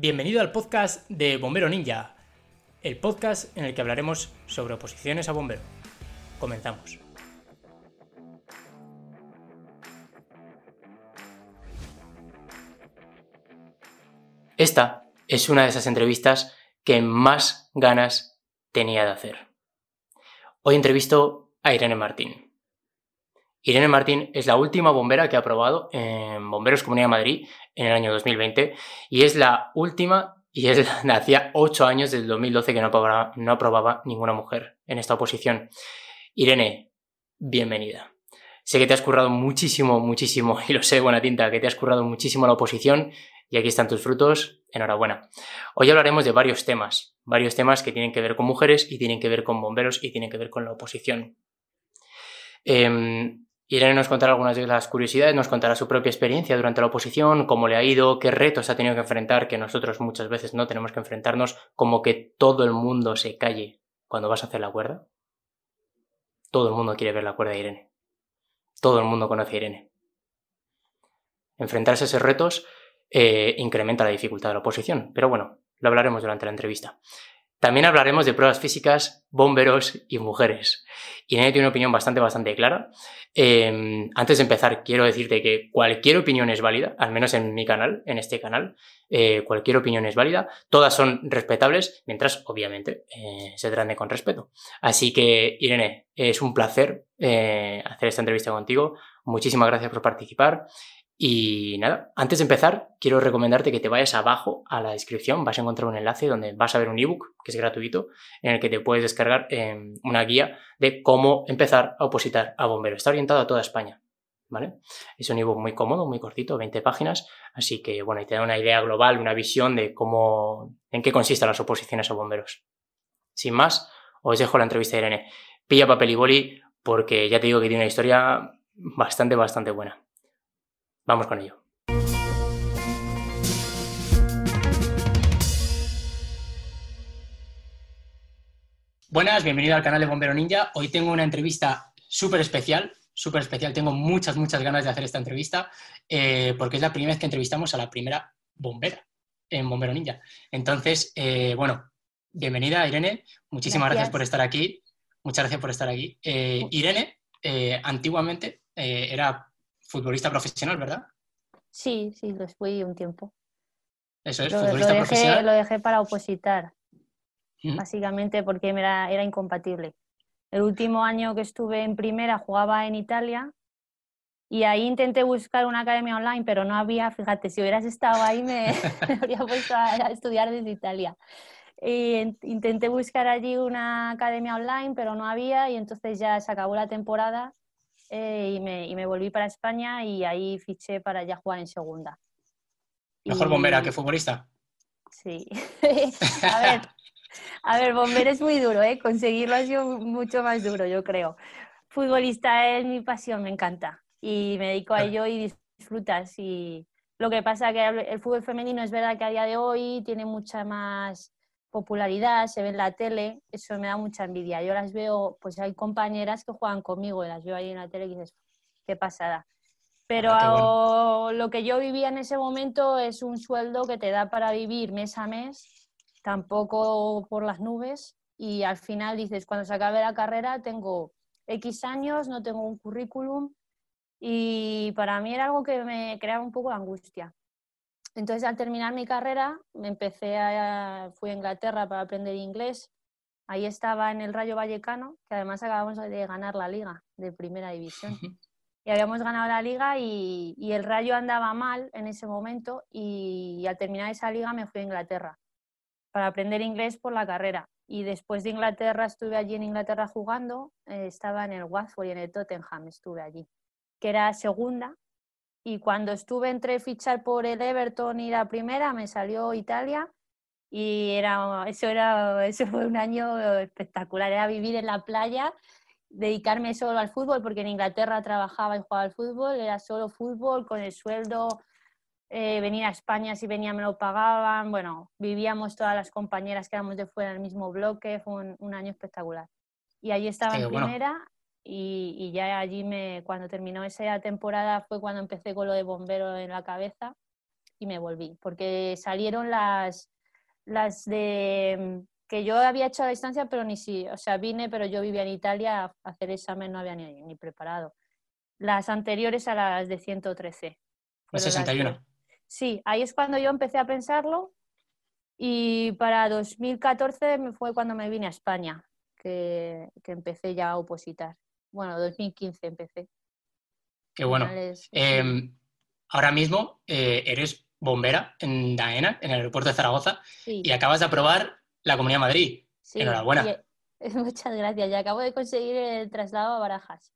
Bienvenido al podcast de Bombero Ninja, el podcast en el que hablaremos sobre oposiciones a bombero. Comenzamos. Esta es una de esas entrevistas que más ganas tenía de hacer. Hoy entrevisto a Irene Martín. Irene Martín es la última bombera que ha aprobado en Bomberos Comunidad de Madrid en el año 2020 y es la última y es la, hacía ocho años del 2012 que no aprobaba, no aprobaba ninguna mujer en esta oposición. Irene, bienvenida. Sé que te has currado muchísimo, muchísimo, y lo sé, buena tinta, que te has currado muchísimo la oposición y aquí están tus frutos. Enhorabuena. Hoy hablaremos de varios temas, varios temas que tienen que ver con mujeres y tienen que ver con bomberos y tienen que ver con la oposición. Eh, Irene nos contará algunas de las curiosidades, nos contará su propia experiencia durante la oposición, cómo le ha ido, qué retos ha tenido que enfrentar, que nosotros muchas veces no tenemos que enfrentarnos, como que todo el mundo se calle cuando vas a hacer la cuerda. Todo el mundo quiere ver la cuerda de Irene. Todo el mundo conoce a Irene. Enfrentarse a esos retos eh, incrementa la dificultad de la oposición, pero bueno, lo hablaremos durante la entrevista. También hablaremos de pruebas físicas, bomberos y mujeres. Irene tiene una opinión bastante, bastante clara. Eh, antes de empezar, quiero decirte que cualquier opinión es válida, al menos en mi canal, en este canal. Eh, cualquier opinión es válida. Todas son respetables, mientras, obviamente, eh, se trate con respeto. Así que, Irene, es un placer hacer esta entrevista contigo. Muchísimas gracias por participar. Y nada, antes de empezar, quiero recomendarte que te vayas abajo a la descripción, vas a encontrar un enlace donde vas a ver un ebook que es gratuito, en el que te puedes descargar em, una guía de cómo empezar a opositar a bombero. Está orientado a toda España, ¿vale? Es un ebook muy cómodo, muy cortito, 20 páginas, así que bueno, y te da una idea global, una visión de cómo, en qué consisten las oposiciones a bomberos. Sin más, os dejo la entrevista de Irene. Pilla papel y boli porque ya te digo que tiene una historia bastante, bastante buena. Vamos con ello. Buenas, bienvenido al canal de Bombero Ninja. Hoy tengo una entrevista súper especial, súper especial. Tengo muchas, muchas ganas de hacer esta entrevista eh, porque es la primera vez que entrevistamos a la primera bombera en Bombero Ninja. Entonces, eh, bueno, bienvenida Irene. Muchísimas gracias. por estar aquí. Muchas gracias por estar aquí. Eh, Irene, antiguamente era futbolista profesional, ¿verdad? Sí, sí, lo fui un tiempo. Eso es, lo, futbolista dejé, profesional. Lo dejé para opositar, básicamente porque era, era incompatible. El último año que estuve en primera jugaba en Italia y ahí intenté buscar una academia online, pero no había, fíjate, si hubieras estado ahí me, habría puesto a, estudiar desde Italia. Intenté buscar allí una academia online, pero no había y entonces ya se acabó la temporada eh, y, me, y, me, volví para España y ahí fiché para ya jugar en segunda. ¿Mejor bombera que futbolista? Sí. a ver, a ver, bombera es muy duro, ¿eh? Conseguirlo ha sido mucho más duro, yo creo. Futbolista es mi pasión, me encanta. Y me dedico a ello y disfrutas. Y lo que pasa es que el fútbol femenino es verdad que a día de hoy tiene mucha más popularidad, se ve en la tele, eso me da mucha envidia. Yo las veo, pues hay compañeras que juegan conmigo y las veo ahí en la tele y dices, qué pasada. Pero ah, lo que yo vivía en ese momento es un sueldo que te da para vivir mes a mes, tampoco por las nubes, y al final dices, cuando se acabe la carrera tengo X años, no tengo un currículum, y para mí era algo que me creaba un poco de angustia. Entonces, al terminar mi carrera, me empecé a, fui a Inglaterra para aprender inglés. Ahí estaba en el Rayo Vallecano, que además acabamos de ganar la liga de primera división. Y habíamos ganado la liga y, el Rayo andaba mal en ese momento y, al terminar esa liga me fui a Inglaterra para aprender inglés por la carrera. Y después de Inglaterra estuve allí en Inglaterra jugando, eh, estaba en el Watford y en el Tottenham estuve allí, que era segunda y cuando estuve entre fichar por el Everton y la primera, me salió Italia y era, eso, era, eso fue un año espectacular, era vivir en la playa, dedicarme solo al fútbol, porque en Inglaterra trabajaba y jugaba al fútbol, era solo fútbol, con el sueldo, eh, venir a España si venía me lo pagaban, bueno, vivíamos todas las compañeras que éramos de fuera en el mismo bloque, fue un, año espectacular. Y allí estaba en primera y, ya allí me, cuando terminó esa temporada fue cuando empecé con lo de bombero en la cabeza y me volví, porque salieron las, las de que yo había hecho a distancia, pero ni si, o sea, vine, pero yo vivía en Italia, a hacer examen no había ni, ni preparado. Las anteriores a las de 113. El 61. Sí, ahí es cuando yo empecé a pensarlo y para 2014 fue cuando me vine a España, que, que empecé ya a opositar. Bueno, 2015 empecé. Qué bueno. Em, ahora mismo eh, eres bombera en Daena, en el aeropuerto de Zaragoza, y acabas de aprobar la Comunidad de Madrid. Enhorabuena. muchas gracias. Ya acabo de conseguir el traslado a Barajas.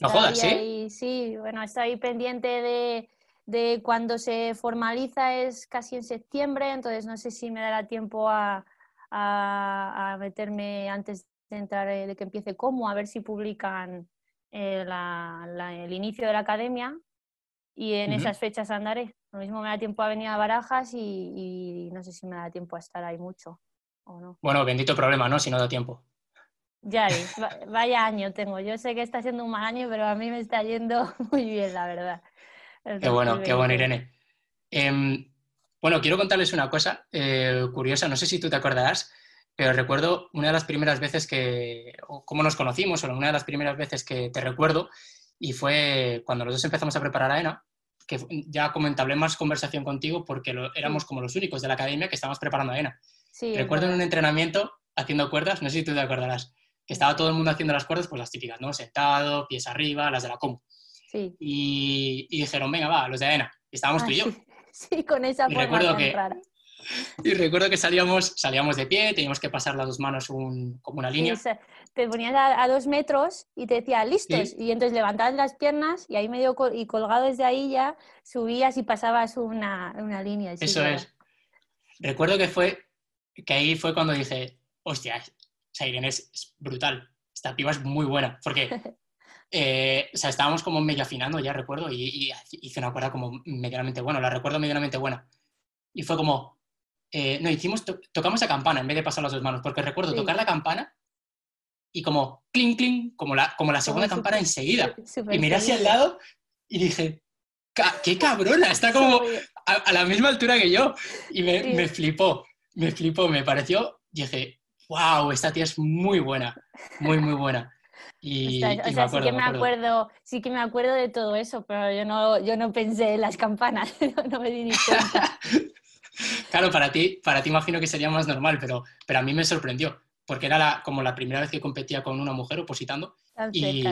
no jodas, ¿sí? sí, bueno, estoy pendiente de, de, cuando se formaliza, es casi en septiembre, entonces no sé si me dará tiempo a, a, meterme antes de entrar, eh, de que empiece como, a ver si publican eh, el inicio de la academia y en esas fechas andaré. Lo mismo me da tiempo a venir a Barajas y, no sé si me da tiempo a estar ahí mucho o no. Bueno, bendito problema, ¿no? Si no da tiempo. Ya vaya año tengo. Yo sé que está siendo un mal año, pero a mí me está yendo muy bien, la verdad. qué bueno, qué bueno, Irene. Em, bueno, quiero contarles una cosa eh, curiosa, no sé si tú te acordarás, pero recuerdo una de las primeras veces que, o cómo nos conocimos, o una de las primeras veces que te recuerdo, y fue cuando los dos empezamos a preparar a ENA, que ya como entablé más conversación contigo porque éramos como los únicos de la academia que estábamos preparando a ENA. Recuerdo en un entrenamiento haciendo cuerdas, no sé si tú te acordarás, que estaba todo el mundo haciendo las cuerdas, pues las típicas, ¿no? Sentado, pies arriba, las de la COMU. Sí. Y, dijeron, venga, va, los de ENA. Y estábamos tú y yo. Sí, con esa y forma que, rara. Y recuerdo que salíamos, salíamos de pie, teníamos que pasar las dos manos como una línea. te ponías a, dos metros y te decía, listos. Y entonces levantabas las piernas y ahí medio y colgado desde ahí ya subías y pasabas una, una línea. Eso es. Recuerdo que fue que ahí fue cuando dije, hostia, o Irene es, brutal. Esta piba es muy buena. Porque eh, o sea, estábamos como medio afinando, ya recuerdo, y, y hice una cuerda como medianamente buena, la recuerdo medianamente buena. Y fue como, eh, no, hicimos, tocamos a campana en vez de pasar las dos manos, porque recuerdo tocar la campana y como clink, clink, como la, como la segunda campana enseguida. y miré hacia el lado y dije, ¡qué cabrona! Está como a, la misma altura que yo. Y me, me, flipó, me flipó, me pareció, dije, wow, esta tía es muy buena, muy, muy buena. Y, o sea, sí que me acuerdo, sí que me acuerdo de todo eso, pero yo no, yo no pensé en las campanas, no me di ni cuenta. Claro, para ti, para ti imagino que sería más normal, pero, pero a mí me sorprendió, porque era la, como la primera vez que competía con una mujer opositando y,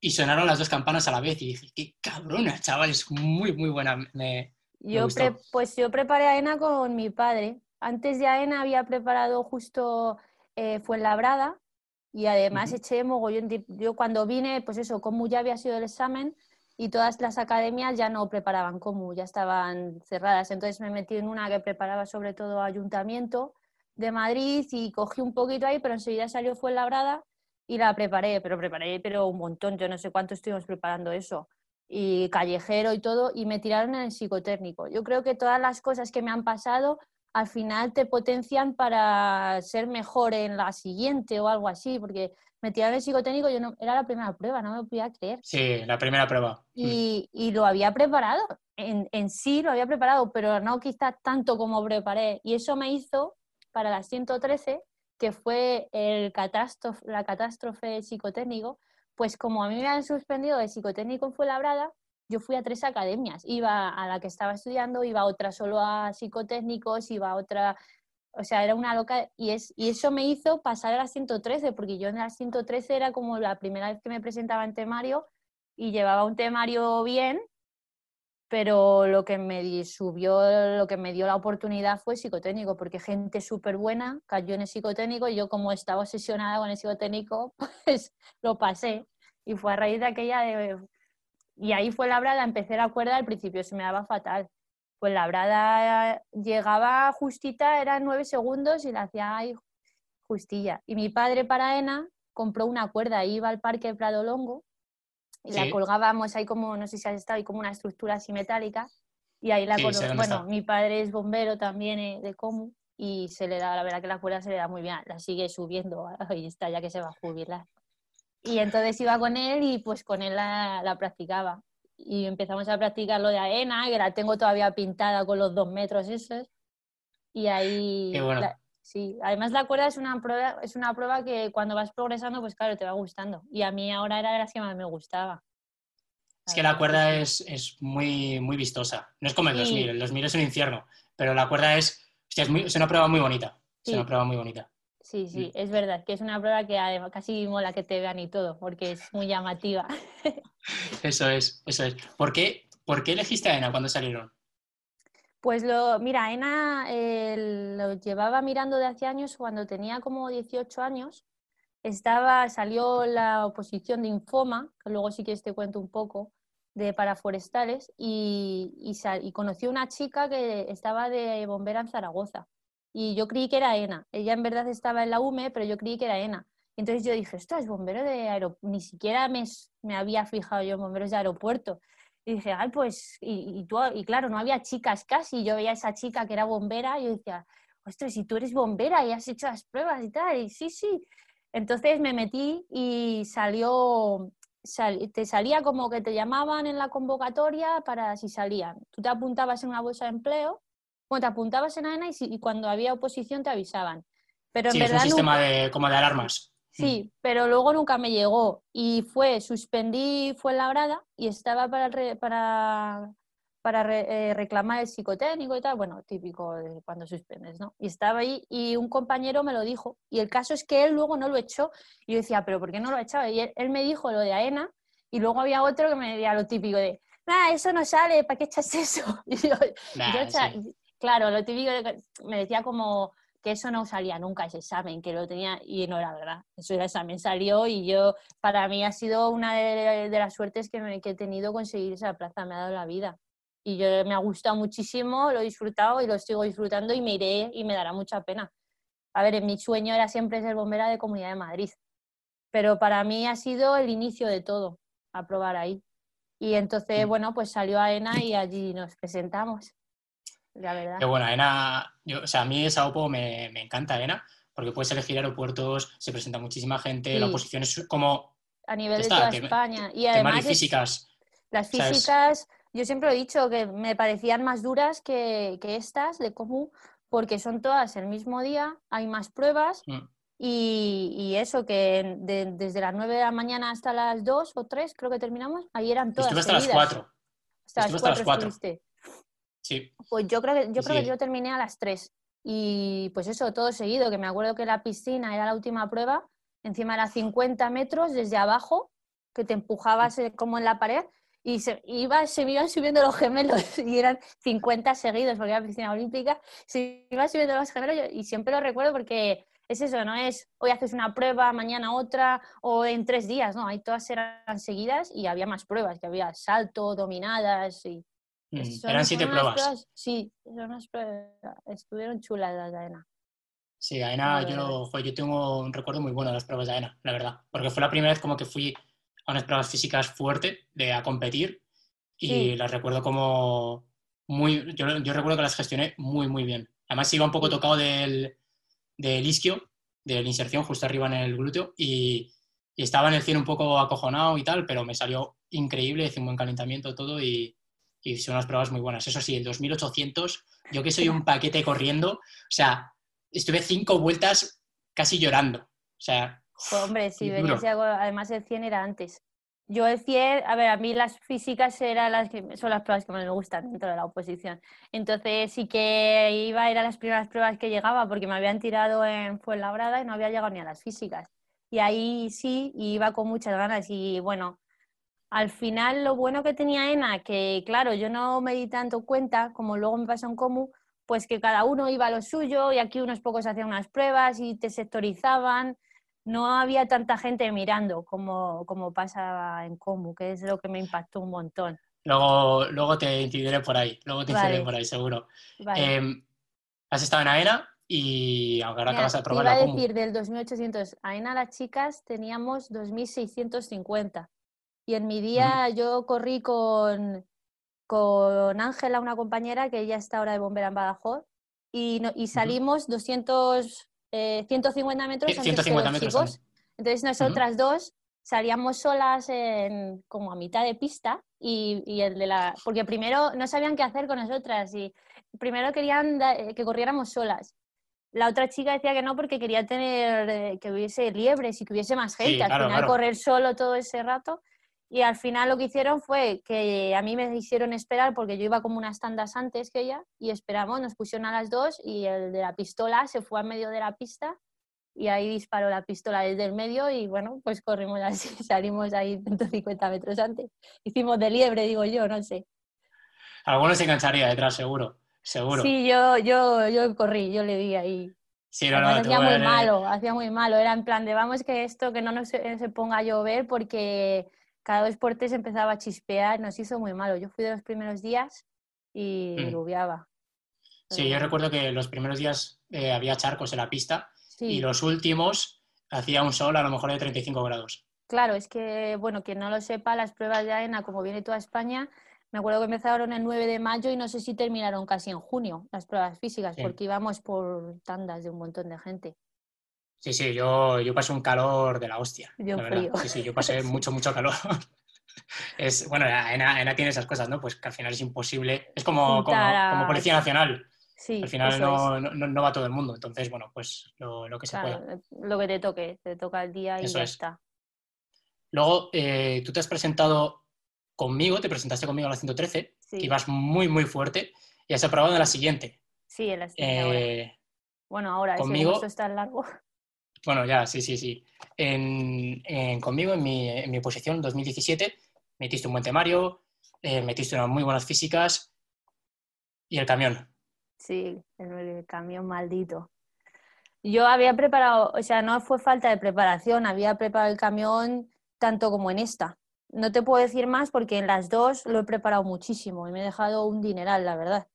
y, sonaron las dos campanas a la vez y dije, qué cabrona, chaval, es muy, muy buena. Me, yo pues yo preparé a ENA con mi padre. Antes de AENA había preparado justo eh, Fuenlabrada y además eché mogollón. Yo cuando vine, pues eso, como ya había sido el examen, y todas las academias ya no preparaban como, ya estaban cerradas. Entonces me metí en una que preparaba sobre todo Ayuntamiento de Madrid y cogí un poquito ahí, pero enseguida salió fue labrada y la preparé, pero preparé pero un montón, yo no sé cuánto estuvimos preparando eso, y callejero y todo, y me tiraron en el psicotécnico. Yo creo que todas las cosas que me han pasado al final te potencian para ser mejor en la siguiente o algo así, porque me tiraron el psicotécnico, yo no, era la primera prueba, no me podía creer. Sí, la primera prueba. Mm. Y, y lo había preparado, en, en, sí lo había preparado, pero no quizás tanto como preparé. Y eso me hizo para la 113, que fue el catástrofe, la catástrofe psicotécnico, pues como a mí me habían suspendido de psicotécnico en Fuenlabrada, yo fui a tres academias. Iba a la que estaba estudiando, iba a otra solo a psicotécnicos, iba a otra o sea, era una loca y, es, y eso me hizo pasar a la 113, porque yo en la 113 era como la primera vez que me presentaba en temario y llevaba un temario bien, pero lo que me subió, lo que me dio la oportunidad fue psicotécnico, porque gente súper buena cayó en el psicotécnico y yo como estaba obsesionada con el psicotécnico, pues lo pasé. Y fue a raíz de aquella. Y ahí fue la brada, empecé la cuerda, al principio se me daba fatal pues la brada llegaba justita, eran nueve segundos y la hacía ahí justilla. Y mi padre para ENA compró una cuerda, iba al parque Prado Longo y la colgábamos ahí como, no sé si has estado, ahí como una estructura así metálica y ahí la colgó. Bueno, mi padre es bombero también eh, de Comu y se le da, la verdad que la cuerda se le da muy bien, la sigue subiendo, ahí está, ya que se va a jubilar. Y entonces iba con él y pues con él la, la practicaba y empezamos a practicar lo de AENA, que la tengo todavía pintada con los dos metros esos. Y ahí... Qué bueno. sí, además la cuerda es una, prueba, es una prueba que cuando vas progresando, pues claro, te va gustando. Y a mí ahora era de las que más me gustaba. Es que la cuerda es, es muy, muy vistosa. No es como el 2000, el 2000 es un infierno, pero la cuerda es, es, muy, es una prueba muy bonita. Es una prueba muy bonita. Sí, sí, es verdad, que es una prueba que además casi mola que te vean y todo, porque es muy llamativa. Eso es, eso es. ¿Por qué, ¿Por qué elegiste a ENA cuando salieron? Pues lo, mira, ENA lo llevaba mirando de hace años, cuando tenía como 18 años, estaba, salió la oposición de Infoma, que luego sí que te cuento un poco, de paraforestales, y, y, y conocí una chica que estaba de bombera en Zaragoza y yo creí que era ENA. Ella en verdad estaba en la UME, pero yo creí que era ENA. Entonces yo dije, esto es bombero de aeropuerto. Ni siquiera me, me, había fijado yo en bomberos de aeropuerto. Y dije, ay, pues, y, y, tú, y claro, no había chicas casi. Yo veía a esa chica que era bombera y yo decía, ostras, si tú eres bombera y has hecho las pruebas y tal. Y sí, sí. Entonces me metí y salió, te salía como que te llamaban en la convocatoria para si salían. Tú te apuntabas en una bolsa de empleo te apuntabas en AENA y, cuando había oposición te avisaban. Pero sí, es un sistema de, como de alarmas. Sí, mm. pero luego nunca me llegó y fue, suspendí, fue labrada y estaba para, para, para eh, reclamar el psicotécnico y tal, bueno, típico de cuando suspendes, ¿no? Y estaba ahí y un compañero me lo dijo y el caso es que él luego no lo echó y yo decía, pero ¿por qué no lo echaba? Y él, me dijo lo de AENA y luego había otro que me decía lo típico de, ah, eso no sale, ¿para qué echas eso? Y yo, Claro, lo típico me decía como que eso no salía nunca ese examen, que lo tenía y no era verdad. Eso el examen salió y yo, para mí ha sido una de, las suertes que, me, he tenido conseguir esa plaza, me ha dado la vida. Y yo me ha gustado muchísimo, lo he disfrutado y lo sigo disfrutando y me iré y me dará mucha pena. A ver, mi sueño era siempre ser bombera de Comunidad de Madrid, pero para mí ha sido el inicio de todo, a probar ahí. Y entonces, mm. bueno, pues salió AENA y allí nos presentamos la verdad. Qué bueno, ENA, yo, o sea, a mí esa OPO me, me encanta ENA, porque puedes elegir aeropuertos, se presenta muchísima gente, la oposición es como... A nivel de toda España. Y además... físicas. las físicas, yo siempre he dicho que me parecían más duras que, que estas de común, porque son todas el mismo día, hay más pruebas. Mm. Y, y, eso, que desde las 9 de la mañana hasta las 2 o 3, creo que terminamos, ahí eran todas. Estuve hasta las 4. Hasta las 4. Sí. Pues yo creo que yo, creo que yo terminé a las 3. Y pues eso, todo seguido, que me acuerdo que la piscina era la última prueba, encima era 50 metros desde abajo, que te empujabas eh, como en la pared, y se, iba, se me iban subiendo los gemelos, y eran 50 seguidos, porque era piscina olímpica, se iban subiendo los gemelos, y siempre lo recuerdo porque es eso, no es hoy haces una prueba, mañana otra, o en tres días, no, ahí todas eran seguidas y había más pruebas, que había salto, dominadas, y Mm, eran siete pruebas. Sí, estuvieron chulas las de AENA. Sí, AENA, yo, yo tengo un recuerdo muy bueno de las pruebas de AENA, la verdad. Porque fue la primera vez como que fui a unas pruebas físicas fuerte de a competir y las recuerdo como muy. Yo, yo, recuerdo que las gestioné muy, muy bien. Además, iba un poco tocado del, del isquio, de la inserción justo arriba en el glúteo y, y estaba en el cielo un poco acojonado y tal, pero me salió increíble, hice un buen calentamiento todo y, y son unas pruebas muy buenas. Eso sí, el 2800, yo que soy un paquete corriendo, o sea, estuve cinco vueltas casi llorando. O sea, hombre, si venías algo, además el 100 era antes. Yo el 100, a ver, a mí las físicas eran las que, son las pruebas que más me gustan dentro de la oposición. Entonces sí que iba, eran las primeras pruebas que llegaba porque me habían tirado en Fuenlabrada y no había llegado ni a las físicas. Y ahí sí, iba con muchas ganas y bueno, al final lo bueno que tenía ENA, que claro, yo no me di tanto cuenta, como luego me pasó en Comu, pues que cada uno iba a lo suyo y aquí unos pocos hacían unas pruebas y te sectorizaban. No había tanta gente mirando como, como pasa en Comu, que es lo que me impactó un montón. Luego, luego te incidiré por ahí, luego te incidiré por ahí, seguro. Em, has estado en AENA y ahora te vas a probar iba a decir, del 2800 AENA las chicas teníamos 2650. Y en mi día yo corrí con, con Ángela, una compañera que ya está ahora de bombera en Badajoz, y, y salimos 200, 150 eh, metros 150 metros Entonces nosotras dos salíamos solas en, como a mitad de pista y, y, el de la... Porque primero no sabían qué hacer con nosotras y primero querían que corriéramos solas. La otra chica decía que no porque quería tener, eh, que hubiese liebres y que hubiese más gente. al final correr solo todo ese rato. Y al final lo que hicieron fue que a mí me hicieron esperar porque yo iba como unas tandas antes que ella y esperamos, nos pusieron a las dos y el de la pistola se fue a medio de la pista y ahí disparó la pistola desde el medio y bueno, pues corrimos así, salimos ahí 150 metros antes. Hicimos de liebre, digo yo, no sé. Algunos se engancharía detrás, seguro, seguro. Sí, yo, yo, yo corrí, yo le di ahí. Sí, no, no, hacía muy malo, hacía muy malo. Era en plan de vamos que esto que no nos se ponga a llover porque cada dos por se empezaba a chispear, nos hizo muy malo. Yo fui de los primeros días y mm. Sí, yo recuerdo que los primeros días eh, había charcos en la pista y los últimos hacía un sol a lo mejor de 35 grados. Claro, es que, bueno, quien no lo sepa, las pruebas de AENA, como viene toda España, me acuerdo que empezaron el 9 de mayo y no sé si terminaron casi en junio las pruebas físicas, porque íbamos por tandas de un montón de gente. Sí, sí, yo, yo pasé un calor de la hostia. Yo frío. Sí, sí, yo pasé mucho, mucho calor. es, bueno, ENA, tiene esas cosas, ¿no? Pues que al final es imposible. Es como, como, Policía Nacional. Sí, al final no, no, va todo el mundo. Entonces, bueno, pues lo, lo que se pueda. Lo que te toque, te toca el día y ya está. Luego, eh, tú te has presentado conmigo, te presentaste conmigo a la 113, sí. y vas muy, muy fuerte, y has aprobado en la siguiente. Sí, en la siguiente. Eh, bueno, ahora, conmigo, ese está largo. Bueno, ya, sí, sí, sí. En, conmigo, en mi, en mi posición 2017, metiste un buen temario, eh, metiste unas muy buenas físicas y el camión. Sí, el, camión maldito. Yo había preparado, o sea, no fue falta de preparación, había preparado el camión tanto como en esta. No te puedo decir más porque en las dos lo he preparado muchísimo y me he dejado un dineral, la verdad.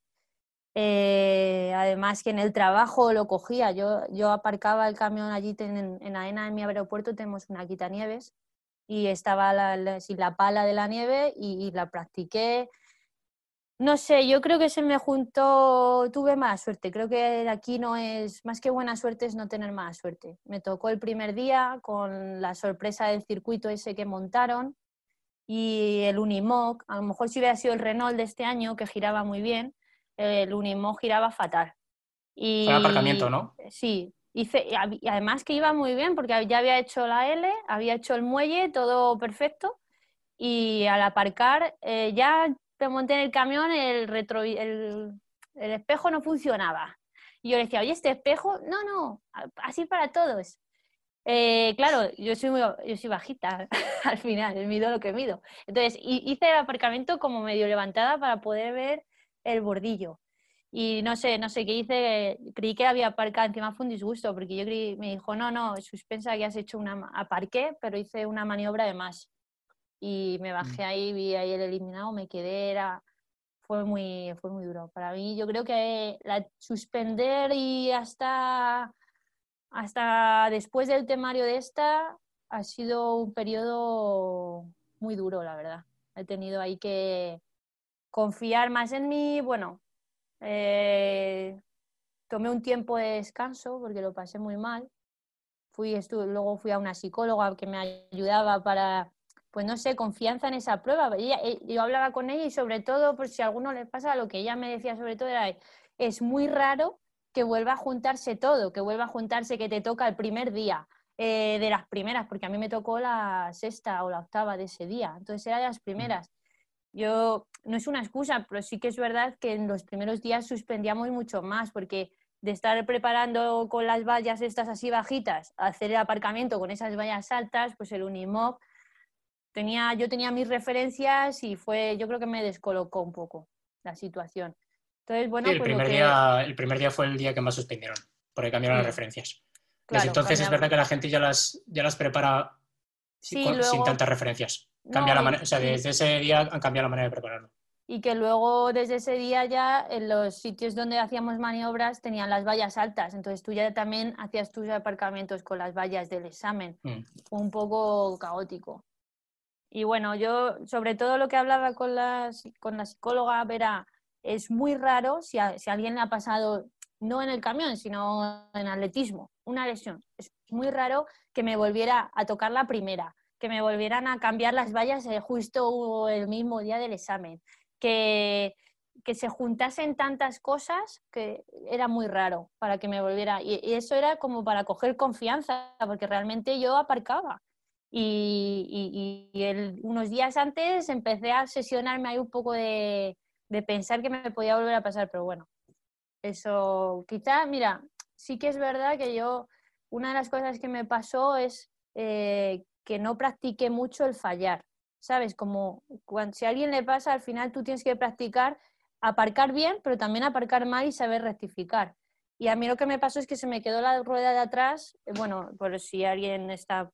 Eh, además que en el trabajo lo cogía, yo, yo aparcaba el camión allí en, en AENA, en mi aeropuerto, tenemos una quitanieves y estaba la, la, pala de la nieve y, la practiqué. No sé, yo creo que se me juntó, tuve más suerte, creo que aquí no es, más que buena suerte es no tener mala suerte. Me tocó el primer día con la sorpresa del circuito ese que montaron y el Unimog, a lo mejor si hubiera sido el Renault de este año, que giraba muy bien, el Unimog giraba fatal. Y, Fue aparcamiento, ¿no? Sí, hice, y además que iba muy bien porque ya había hecho la L, había hecho el muelle, todo perfecto. Y al aparcar, eh, ya te monté en el camión, el, retro, el, el espejo no funcionaba. Y yo le decía, oye, este espejo, no, no, así para todos. Eh, claro, yo soy, muy, yo soy bajita al final, mido lo que mido. Entonces hice el aparcamiento como medio levantada para poder ver el bordillo. Y no sé, no sé qué hice, creí que había aparcado, encima fue un disgusto, porque yo creí, me dijo, no, no, suspensa que has hecho una, aparqué, pero hice una maniobra de más. Y me bajé mm. ahí, vi ahí el eliminado, me quedé, era, fue muy, fue muy duro. Para mí, yo creo que la, suspender y hasta, hasta después del temario de esta ha sido un periodo muy duro, la verdad. He tenido ahí que, confiar más en mí, bueno, eh, tomé un tiempo de descanso porque lo pasé muy mal. Fui, estuve, luego fui a una psicóloga que me ayudaba para, pues no sé, confianza en esa prueba. Eh, yo hablaba con ella y sobre todo, por si a alguno le pasa, lo que ella me decía sobre todo era, es muy raro que vuelva a juntarse todo, que vuelva a juntarse que te toca el primer día, eh, de las primeras, porque a mí me tocó la sexta o la octava de ese día, entonces era de las primeras. Yo, no es una excusa, pero sí que es verdad que en los primeros días suspendíamos mucho más, porque de estar preparando con las vallas estas así bajitas, hacer el aparcamiento con esas vallas altas, pues el Unimog, tenía, yo tenía mis referencias y fue, yo creo que me descolocó un poco la situación. Entonces, bueno, el, pues primer día, el primer día fue el día que más suspendieron, porque cambiaron las referencias. Desde entonces es verdad que la gente ya las, ya las prepara sin tantas referencias. Cambia la manera, o sea, desde ese día han cambiado la manera de prepararlo. Y que luego desde ese día ya en los sitios donde hacíamos maniobras tenían las vallas altas, entonces tú ya también hacías tus aparcamientos con las vallas del examen. Mm. Fue un poco caótico. Y bueno, yo sobre todo lo que hablaba con, las, con la psicóloga, Vera, es muy raro si, si a alguien le ha pasado, no en el camión, sino en atletismo, una lesión. Es muy raro que me volviera a tocar la primera que me volvieran a cambiar las vallas eh, justo el mismo día del examen, que, que se juntasen tantas cosas que era muy raro para que me volviera. Y, eso era como para coger confianza, porque realmente yo aparcaba. Y, unos días antes empecé a sesionarme ahí un poco de, de pensar que me podía volver a pasar, pero bueno, eso quizá, mira, sí que es verdad que yo, una de las cosas que me pasó es eh, que no practiqué mucho el fallar, ¿sabes? Como cuando, si a alguien le pasa, al final tú tienes que practicar aparcar bien, pero también aparcar mal y saber rectificar. Y a mí lo que me pasó es que se me quedó la rueda de atrás, eh, bueno, por si alguien está,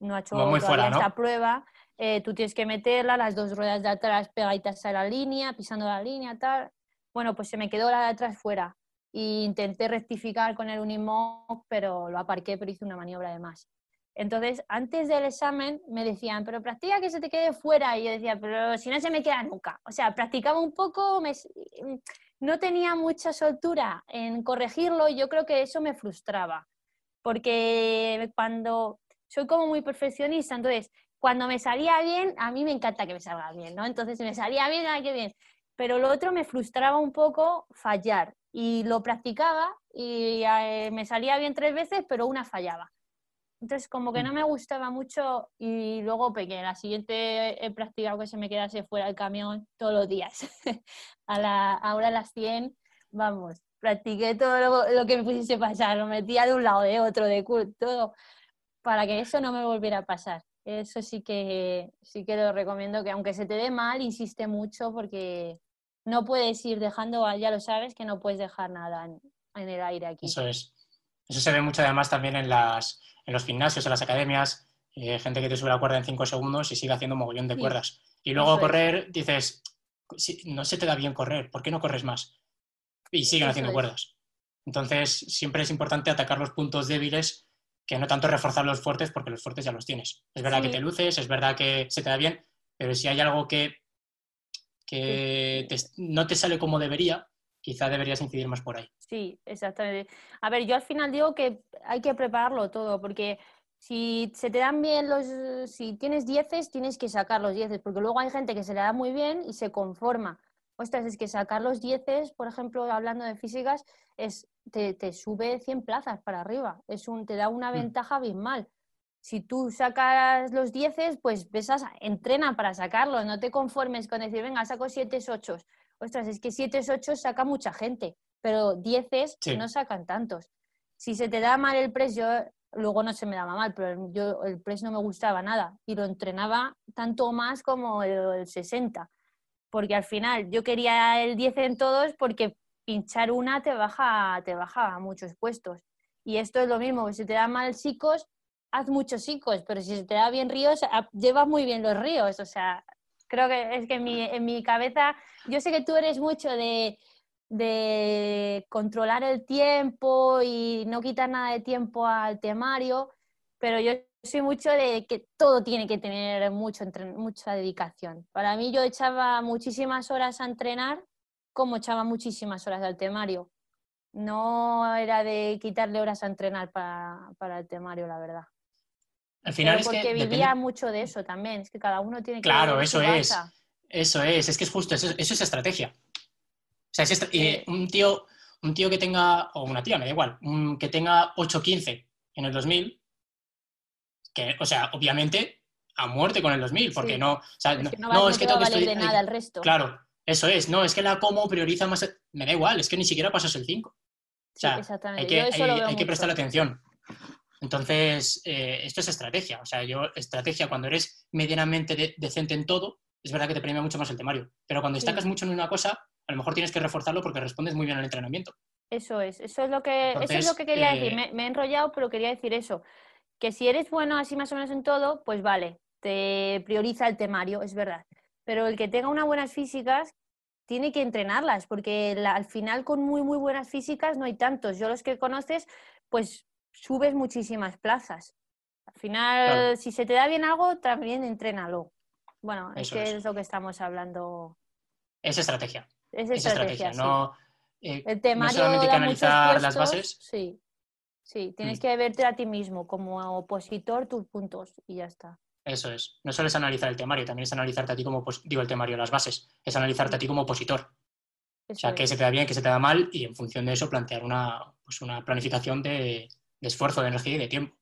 no ha hecho esta prueba, eh, tú tienes que meterla, las dos ruedas de atrás pegaditas a la línea, pisando la línea, tal. Bueno, pues se me quedó la de atrás fuera. E intenté rectificar con el Unimog, pero lo aparqué, pero hice una maniobra de más. Entonces, antes del examen me decían, pero practica que se te quede fuera. Y yo decía, pero si no se me queda nunca. O sea, practicaba un poco, no tenía mucha soltura en corregirlo y yo creo que eso me frustraba. Porque cuando soy como muy perfeccionista, entonces, cuando me salía bien, a mí me encanta que me salga bien, ¿no? Entonces, me salía bien, ¡ay, qué bien! Pero lo otro me frustraba un poco fallar. Y lo practicaba y eh, me salía bien tres veces, pero una fallaba. Entonces, como que mm. no me gustaba mucho y luego pequé. La siguiente he practicado que se me quedase fuera el camión todos los días. a la, ahora a las 100, vamos, practiqué todo lo, que me pusiese pasar. Lo metía de un lado, de otro, de todo, para que eso no me volviera a pasar. Eso sí que, sí que lo recomiendo, que aunque se te dé mal, insiste mucho porque no puedes ir dejando, ya lo sabes, que no puedes dejar nada en, en el aire aquí. Eso es. Eso se ve mucho además también en las en los gimnasios, en las academias, eh, gente que te sube la cuerda en cinco segundos y sigue haciendo mogollón de cuerdas. Y luego correr, dices, no se te da bien correr, ¿por qué no corres más? Y siguen haciendo cuerdas. Entonces, siempre es importante atacar los puntos débiles que no tanto reforzar los fuertes, porque los fuertes ya los tienes. Es verdad que te luces, es verdad que se te da bien, pero si hay algo que, que no te sale como debería, quizá deberías incidir más por ahí. Sí, exactamente. A ver, yo al final digo que hay que prepararlo todo, porque si se te dan bien los, si tienes dieces, tienes que sacar los dieces, porque luego hay gente que se le da muy bien y se conforma. Ostras, es que sacar los dieces, por ejemplo, hablando de físicas, es, te, te sube 100 plazas para arriba, es un, te da una mm. ventaja abismal. Si tú sacas los dieces, pues besas, entrena para sacarlos, no te conformes con decir, venga, saco 7, 8. Ostras, es que 7, 8 saca mucha gente pero dieces no sacan tantos. Si se te da mal el press, yo luego no se me daba mal, pero yo el press no me gustaba nada y lo entrenaba tanto más como el, 60, porque al final yo quería el 10 en todos porque pinchar una te baja, te baja a muchos puestos. Y esto es lo mismo, si te da mal psicos, haz muchos psicos, pero si se te da bien ríos, llevas muy bien los ríos. O sea, creo que es que en mi, en mi cabeza, yo sé que tú eres mucho de de controlar el tiempo y no quitar nada de tiempo al temario, pero yo soy mucho de que todo tiene que tener mucho, mucha dedicación. Para mí yo echaba muchísimas horas a entrenar como echaba muchísimas horas al temario. No era de quitarle horas a entrenar para, el temario, la verdad. Al final es porque vivía mucho de eso también, es que cada uno tiene que... Claro, eso es. Eso es, es que es justo, eso es estrategia. O sea, eh, un, tío, un tío que tenga, o una tía, me da igual, que tenga 8.15 en el 2000, que, o sea, obviamente a muerte con el 2000, porque no, o sea, no, es que, tengo que estoy, nada el resto. Claro, eso es, no, es que la como prioriza más, me da igual, es que ni siquiera pasas el 5. O sea, hay que, hay, que prestar atención. Entonces, eh, esto es estrategia. O sea, yo, estrategia, cuando eres medianamente decente en todo, es verdad que te premia mucho más el temario. Pero cuando destacas mucho en una cosa, a lo mejor tienes que reforzarlo porque respondes muy bien al entrenamiento. Eso es, eso es lo que, eso es lo que quería decir. Eh, me, he enrollado, pero quería decir eso. Que si eres bueno así más o menos en todo, pues vale, te prioriza el temario, es verdad. Pero el que tenga unas buenas físicas tiene que entrenarlas, porque al final con muy, muy buenas físicas no hay tantos. Yo los que conoces, pues subes muchísimas plazas. Al final, si se te da bien algo, también entrénalo. Bueno, es que es lo que estamos hablando. Es estrategia. Es estrategia, no, eh, el tema solamente analizar las bases. Sí, sí, tienes mm. que verte a ti mismo como opositor tus puntos y ya está. Eso es. No solo es analizar el temario, también es analizarte a ti como, digo el temario, las bases, es analizarte a ti como opositor. o sea, qué se te da bien, qué se te da mal y en función de eso plantear una, pues una planificación de, esfuerzo, de energía y de tiempo.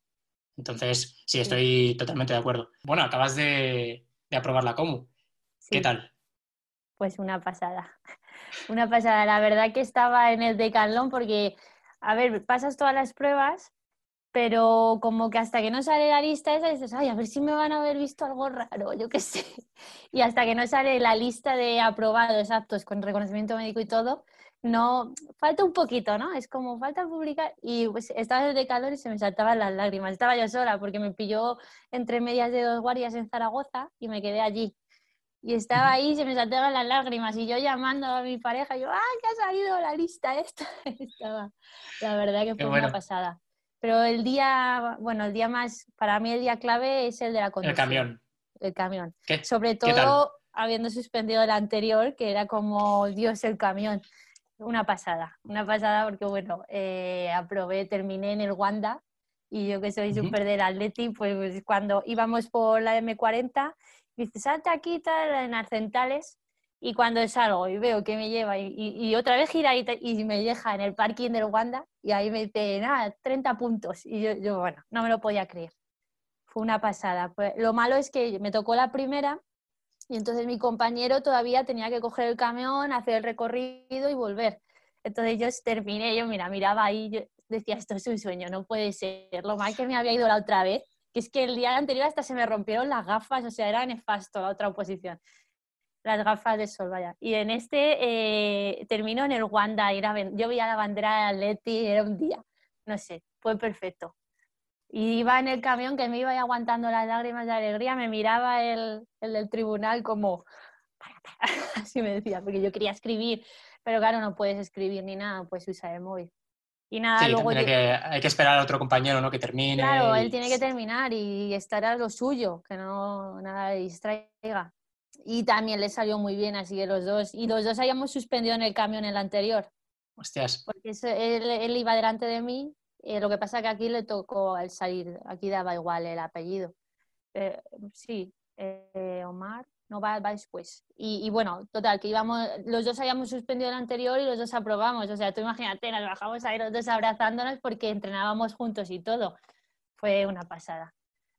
Entonces, sí, estoy totalmente de acuerdo. Bueno, acabas de, aprobar la COMU. ¿Qué tal? Pues una pasada. Una pasada. La verdad que estaba en el decalón porque, a ver, pasas todas las pruebas pero como que hasta que no sale la lista esa dices, ay, a ver si me van a haber visto algo raro, yo qué sé. Y hasta que no sale la lista de aprobados aptos con reconocimiento médico y todo, no, falta un poquito, ¿no? Es como falta publicar y pues estaba de calor y se me saltaban las lágrimas. Estaba yo sola porque me pilló entre medias de dos guardias en Zaragoza y me quedé allí. Y estaba ahí, se me saltaban las lágrimas y yo llamando a mi pareja, yo, ¡ay, que ha salido la lista esta! estaba, la verdad que fue una pasada. Pero el día, bueno, el día más, para mí el día clave es el de la conducción. El camión. El camión. Sobre todo habiendo suspendido el anterior, que era como, Dios, el camión. Una pasada, una pasada porque, bueno, eh, aprobé, terminé en el Wanda y yo que soy súper del Atleti, pues cuando íbamos por la M40, dice, salta aquí tal, en Arcentales, y cuando salgo y veo que me lleva y, otra vez gira y, me deja en el parking del Wanda y ahí me dice, nada, 30 puntos. Y yo, bueno, no me lo podía creer. Fue una pasada. Pues, lo malo es que me tocó la primera y entonces mi compañero todavía tenía que coger el camión, hacer el recorrido y volver. Entonces yo terminé, yo mira, miraba ahí, yo decía, esto es un sueño, no puede ser. Lo mal que me había ido la otra vez, que es que el día anterior hasta se me rompieron las gafas, o sea, era nefasto la otra oposición las gafas de sol, vaya. Y en este eh, terminó en el Wanda, era, yo veía la bandera de Atleti, era un día, no sé, fue perfecto. Y iba en el camión que me iba aguantando las lágrimas de alegría, me miraba el, el del tribunal como, así me decía, porque yo quería escribir, pero claro, no puedes escribir ni nada, pues usar el móvil. Y nada, luego hay que, hay que esperar a otro compañero ¿no? que termine. Claro, él tiene que terminar y estar a lo suyo, que no nada le distraiga y también le salió muy bien, así que los dos, y los dos habíamos suspendido en el camión en el anterior. Hostias. Porque él, iba delante de mí, eh, lo que pasa que aquí le tocó al salir, aquí daba igual el apellido. Eh, sí, eh, Omar, no va, va después. Y, bueno, total, que íbamos, los dos habíamos suspendido el anterior y los dos aprobamos. O sea, tú imagínate, nos bajamos ahí los dos abrazándonos porque entrenábamos juntos y todo. Fue una pasada.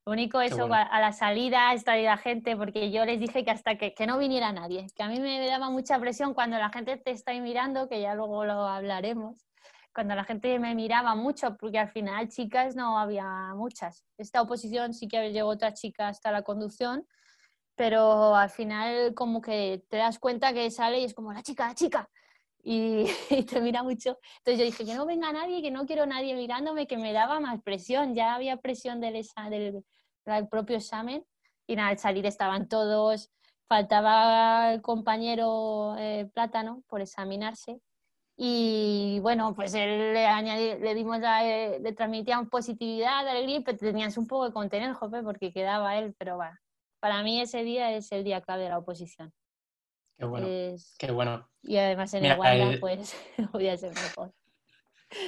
Lo único eso, a la salida está la gente, porque yo les dije que hasta que, que, no viniera nadie, que a mí me daba mucha presión cuando la gente te está mirando, que ya luego lo hablaremos, cuando la gente me miraba mucho, porque al final chicas no había muchas. Esta oposición sí que llegó otra chica hasta la conducción, pero al final como que te das cuenta que sale y es como la chica, la chica, y, te mira mucho. Entonces yo dije que no venga nadie, que no quiero nadie mirándome, que me daba más presión. Ya había presión del, del, del propio examen y nada, al salir estaban todos, faltaba el compañero eh, Plátano por examinarse y bueno, pues él le, le dimos la, eh, le transmitíamos positividad, alegría, pero tenías un poco de contener, jope, porque quedaba él, pero va. Para mí ese día es el día clave de la oposición. Qué bueno. qué bueno. Y además en el Wanda, pues voy a ser mejor.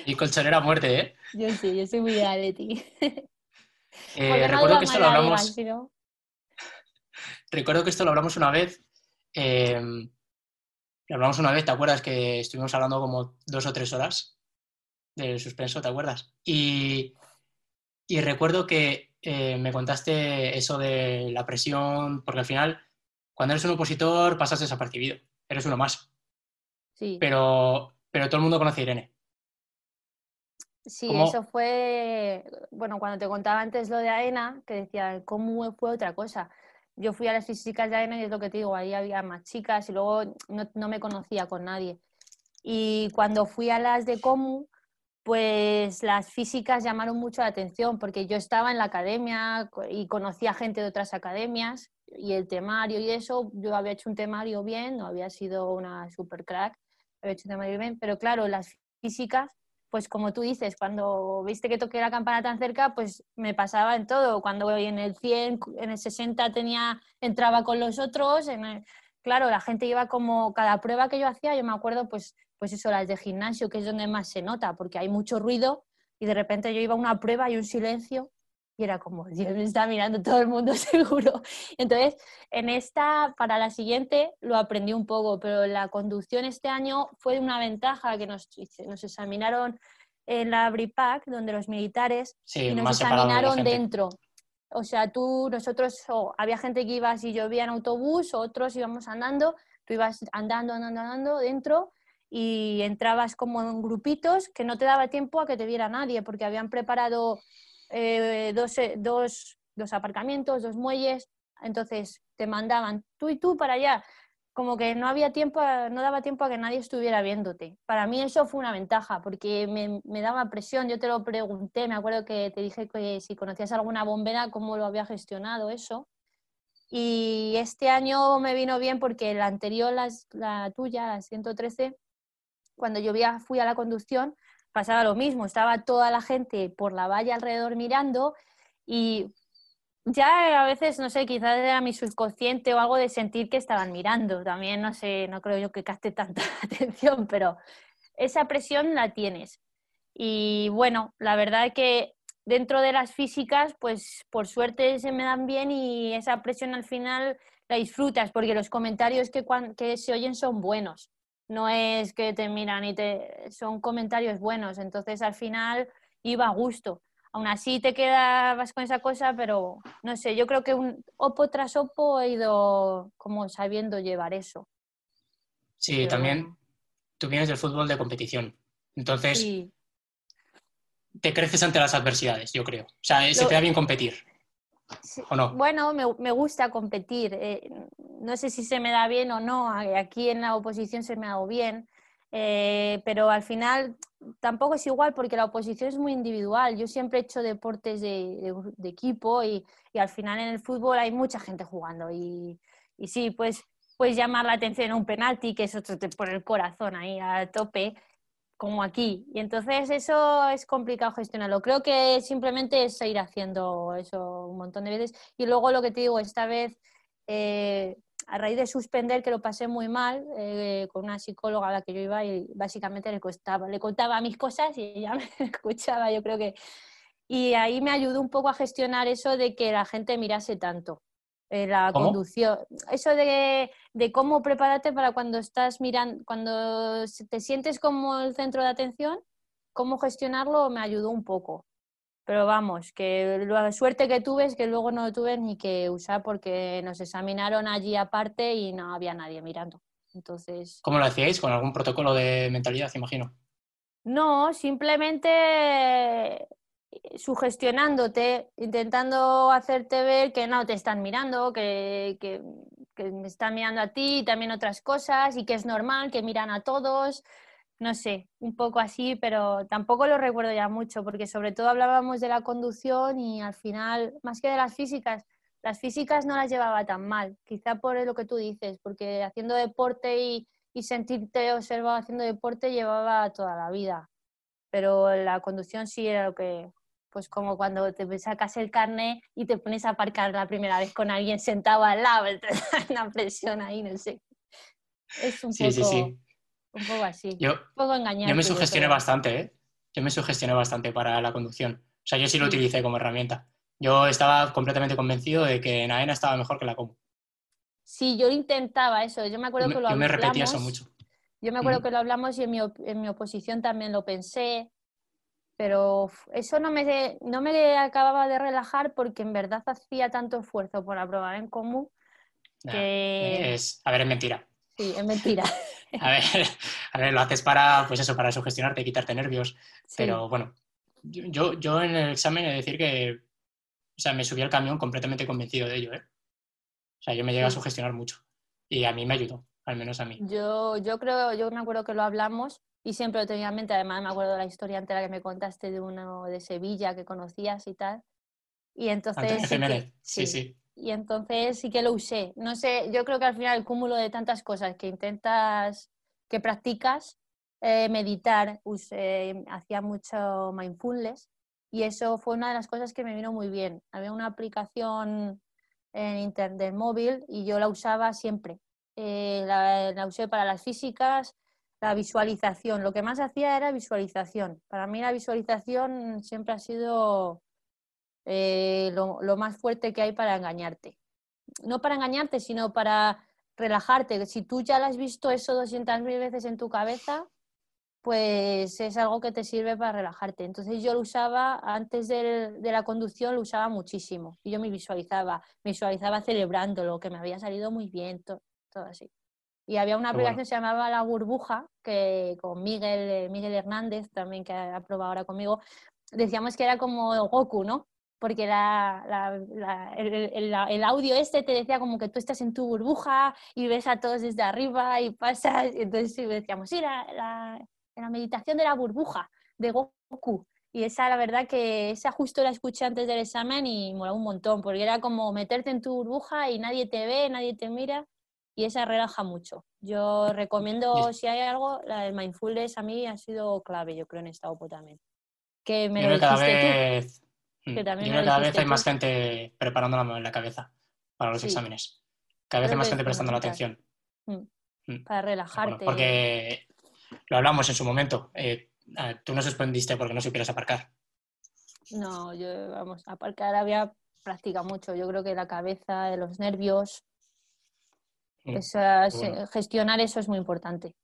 Y colchonera muerte, ¿eh? Yo sí, yo soy muy de ti. Eh, recuerdo que esto lo hablamos. Recuerdo que esto lo hablamos una vez. Eh, lo hablamos una vez, ¿te acuerdas? Que estuvimos hablando como dos o tres horas del suspenso, ¿te acuerdas? Y, recuerdo que eh, me contaste eso de la presión, porque al final, cuando eres un opositor, pasas desapercibido, eres uno más. Sí. Pero, pero todo el mundo conoce a Irene. Sí, eso fue, bueno, cuando te contaba antes lo de AENA, que decía, ¿cómo fue otra cosa? Yo fui a las físicas de AENA y es lo que te digo, ahí había más chicas y luego no, me conocía con nadie. Y cuando fui a las de COMU, pues las físicas llamaron mucho la atención porque yo estaba en la academia y conocía gente de otras academias y el temario y eso, yo había hecho un temario bien, no había sido una super crack, había hecho un temario bien, pero claro, las físicas pues como tú dices, cuando viste que toqué la campana tan cerca, pues me pasaba en todo. Cuando en el 100, en el 60 tenía, entraba con los otros, claro, la gente iba como, cada prueba que yo hacía, yo me acuerdo, pues, pues eso, las de gimnasio, que es donde más se nota, porque hay mucho ruido y de repente yo iba a una prueba y un silencio Y era como, Dios, me está mirando todo el mundo seguro. Entonces, en esta, para la siguiente, lo aprendí un poco, pero la conducción este año fue una ventaja que nos, nos examinaron en la BRIPAC, donde los militares y nos examinaron dentro. O sea, tú, nosotros, había gente que iba si llovía en autobús, otros íbamos andando, tú ibas andando, andando, andando dentro y entrabas como en grupitos que no te daba tiempo a que te viera nadie, porque habían preparado eh, dos, eh, dos, dos aparcamientos, dos muelles, entonces te mandaban tú y tú para allá como que no había tiempo, no daba tiempo a que nadie estuviera viéndote. Para mí eso fue una ventaja, porque me, daba presión, yo te lo pregunté, me acuerdo que te dije que si conocías alguna bombera, cómo lo había gestionado eso. Y este año me vino bien porque la anterior, la, la tuya, la 113, cuando yo fui a la conducción, pasaba lo mismo, estaba toda la gente por la valla alrededor mirando y ya a veces, no sé, quizás era mi subconsciente o algo de sentir que estaban mirando. También, no sé, no creo yo que capte tanta atención, pero esa presión la tienes. Y bueno, la verdad es que dentro de las físicas, pues por suerte se me dan bien y esa presión al final la disfrutas, porque los comentarios que, que se oyen son buenos. No es que te miran y te... son comentarios buenos. Entonces al final iba a gusto aún así te quedabas con esa cosa, pero no sé, yo creo que un opo tras opo he ido como sabiendo llevar eso. Sí, también tú vienes del fútbol de competición, entonces te creces ante las adversidades, yo creo. O sea, se te da bien competir. ¿O no? Bueno, me, gusta competir. Eh, no sé si se me da bien o no. Aquí en la oposición se me ha dado bien. Eh, pero al final tampoco es igual porque la oposición es muy individual. Yo siempre he hecho deportes de, equipo y, al final en el fútbol hay mucha gente jugando y, y sí, pues puedes llamar la atención en un penalti, que eso te pone el corazón ahí a tope, como aquí. Y entonces eso es complicado gestionarlo. Creo que simplemente es ir haciendo eso un montón de veces. Y luego lo que te digo, esta vez eh, a raíz de suspender, que lo pasé muy mal, eh, con una psicóloga a la que yo iba y básicamente le, contaba mis cosas y ella me escuchaba, yo creo que... Y ahí me ayudó un poco a gestionar eso de que la gente mirase tanto. Eh, la conducción. Eso de, de, cómo prepararte para cuando estás mirando, cuando te sientes como el centro de atención, cómo gestionarlo me ayudó un poco. Pero vamos, que la suerte que tuve es que luego no tuve ni que usar porque nos examinaron allí aparte y no había nadie mirando. Entonces. ¿Cómo lo hacíais? ¿Con algún protocolo de mentalidad, imagino? No, simplemente sugestionándote, intentando hacerte ver que no te están mirando, que, que, me están mirando a ti y también otras cosas y que es normal, que miran a todos. No sé, un poco así, pero tampoco lo recuerdo ya mucho, porque sobre todo hablábamos de la conducción y al final, más que de las físicas, las físicas no las llevaba tan mal, quizá por lo que tú dices, porque haciendo deporte y, sentirte observado haciendo deporte llevaba toda la vida, pero la conducción sí era lo que, pues como cuando te sacas el carne y te pones a aparcar la primera vez con alguien sentado al lado, te da una presión ahí, no sé. Es un poco... Sí, sí un poco así. Yo, Yo me sugestioné bastante, ¿eh? Yo me sugestioné bastante para la conducción. O sea, yo sí lo utilicé como herramienta. Yo estaba completamente convencido de que en AENA estaba mejor que la COM. Sí, yo intentaba eso. Yo me acuerdo que lo yo me repetía eso mucho. Yo me acuerdo que lo hablamos y en mi, en mi, oposición también lo pensé, pero eso no me, no me acababa de relajar porque en verdad hacía tanto esfuerzo por aprobar en común que... Es, a ver, es mentira. Sí, es mentira. A ver, a ver, lo haces para, pues eso, para sugestionarte, quitarte nervios. Pero bueno, yo, yo en el examen he de decir que, o sea, me subí al camión completamente convencido de ello, ¿eh? O sea, yo me llegué a sugestionar mucho. Y a mí me ayudó, al menos a mí. Yo, yo creo, yo me acuerdo que lo hablamos y siempre lo tenía en mente. Además, me acuerdo de la historia entera que me contaste de uno de Sevilla que conocías y tal. Y entonces. sí, sí y entonces sí que lo usé. No sé, yo creo que al final el cúmulo de tantas cosas que intentas, que practicas, eh, meditar, hacía mucho mindfulness y eso fue una de las cosas que me vino muy bien. Había una aplicación en internet móvil y yo la usaba siempre. Eh, la, la usé para las físicas, la visualización. Lo que más hacía era visualización. Para mí la visualización siempre ha sido eh, lo, lo, más fuerte que hay para engañarte. No para engañarte, sino para relajarte. Si tú ya lo has visto eso 200.000 veces en tu cabeza, pues es algo que te sirve para relajarte. Entonces yo lo usaba antes de, la conducción, lo usaba muchísimo. Y yo me visualizaba, me visualizaba celebrándolo, que me había salido muy bien, todo, así. Y había una aplicación que se llamaba La Burbuja, que con Miguel, eh, Miguel Hernández, también que ha probado ahora conmigo, decíamos que era como Goku, ¿no? porque el, audio este te decía como que tú estás en tu burbuja y ves a todos desde arriba y pasas, entonces decíamos, sí, la, la meditación de la burbuja de Goku. Y esa, la verdad, que esa justo la escuché antes del examen y mola un montón, porque era como meterte en tu burbuja y nadie te ve, nadie te mira, y esa relaja mucho. Yo recomiendo, si hay algo, la del mindfulness a mí ha sido clave, yo creo, en esta OPO también. Que me lo cada vez, mm, cada vez hay más gente preparándola en la cabeza para los exámenes. Cada vez hay más gente prestando la atención. Mm. Mm. Para relajarte. porque lo hablamos en su momento. Eh, tú no suspendiste porque no supieras aparcar. No, yo, vamos, aparcar había practicado mucho. Yo creo que la cabeza, los nervios, mm, gestionar eso es muy importante.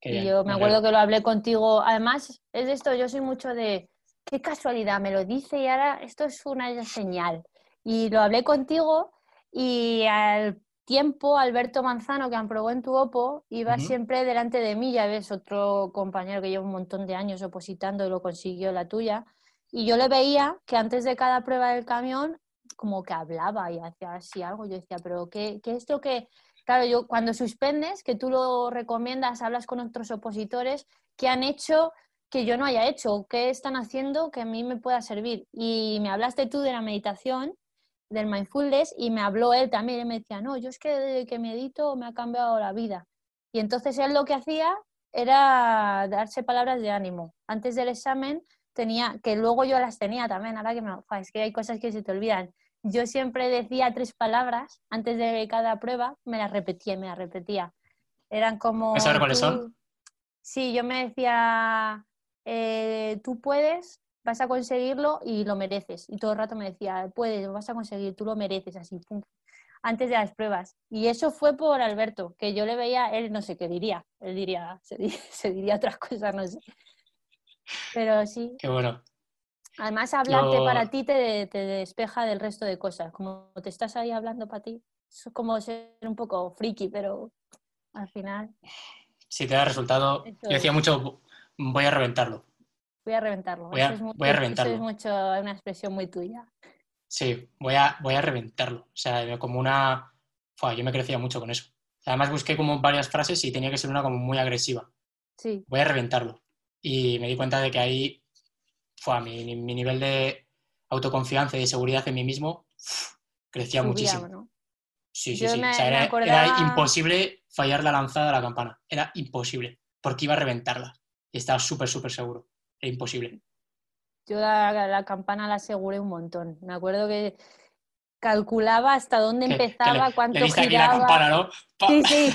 y yo me acuerdo que lo hablé contigo. Además, es de esto, yo soy mucho de, qué casualidad, me lo dice y ahora esto es una señal. Y lo hablé contigo y al tiempo, Alberto Manzano, que aprobó en tu OPO, iba siempre delante de mí, ya ves, otro compañero que lleva un montón de años opositando y lo consiguió la tuya. Y yo le veía que antes de cada prueba del camión, como que hablaba y hacía así algo. Yo decía, pero ¿qué, qué es lo que...? Claro, yo cuando suspendes, que tú lo recomiendas, hablas con otros opositores, ¿qué han hecho que yo no haya hecho? ¿Qué están haciendo que a mí me pueda servir? Y me hablaste tú de la meditación del mindfulness y me habló él también y me decía, no, yo es que desde que medito me ha cambiado la vida. Y entonces él lo que hacía era darse palabras de ánimo. Antes del examen tenía, que luego yo las tenía también, ahora que me, es que hay cosas que se te olvidan. Yo siempre decía tres palabras antes de cada prueba, me las repetía, me las repetía. Eran como... ¿Sabes cuáles son? Sí, yo me decía, eh, tú puedes, vas a conseguirlo y lo mereces. Y todo el rato me decía, puedes, vas a conseguir, tú lo mereces, así, antes de las pruebas. Y eso fue por Alberto, que yo le veía, él no sé qué diría, él diría, se, diría, otras cosas, no sé. Pero sí. Qué bueno. Además, hablarte para ti te, te, despeja del resto de cosas. Como te estás ahí hablando para ti, es como ser un poco friki, pero al final. Si te da resultado, yo decía mucho, voy a reventarlo Voy a reventarlo. Voy a, es reventarlo. es mucho, una expresión muy tuya. Sí, voy a, voy a reventarlo. O sea, como una... yo me crecía mucho con eso. Además busqué como varias frases y tenía que ser una como muy agresiva. Sí. Voy a reventarlo. Y me di cuenta de que ahí fue mi, mi nivel de autoconfianza y de seguridad en mí mismo crecía muchísimo. Sí, sí, sí. era, era, imposible fallar la lanzada de la campana. Era imposible, porque iba a reventarla. Y estaba súper, súper seguro imposible. Yo la, campana la aseguré un montón. Me acuerdo que calculaba hasta dónde empezaba, cuánto giraba. La campana, ¿no? Sí, sí.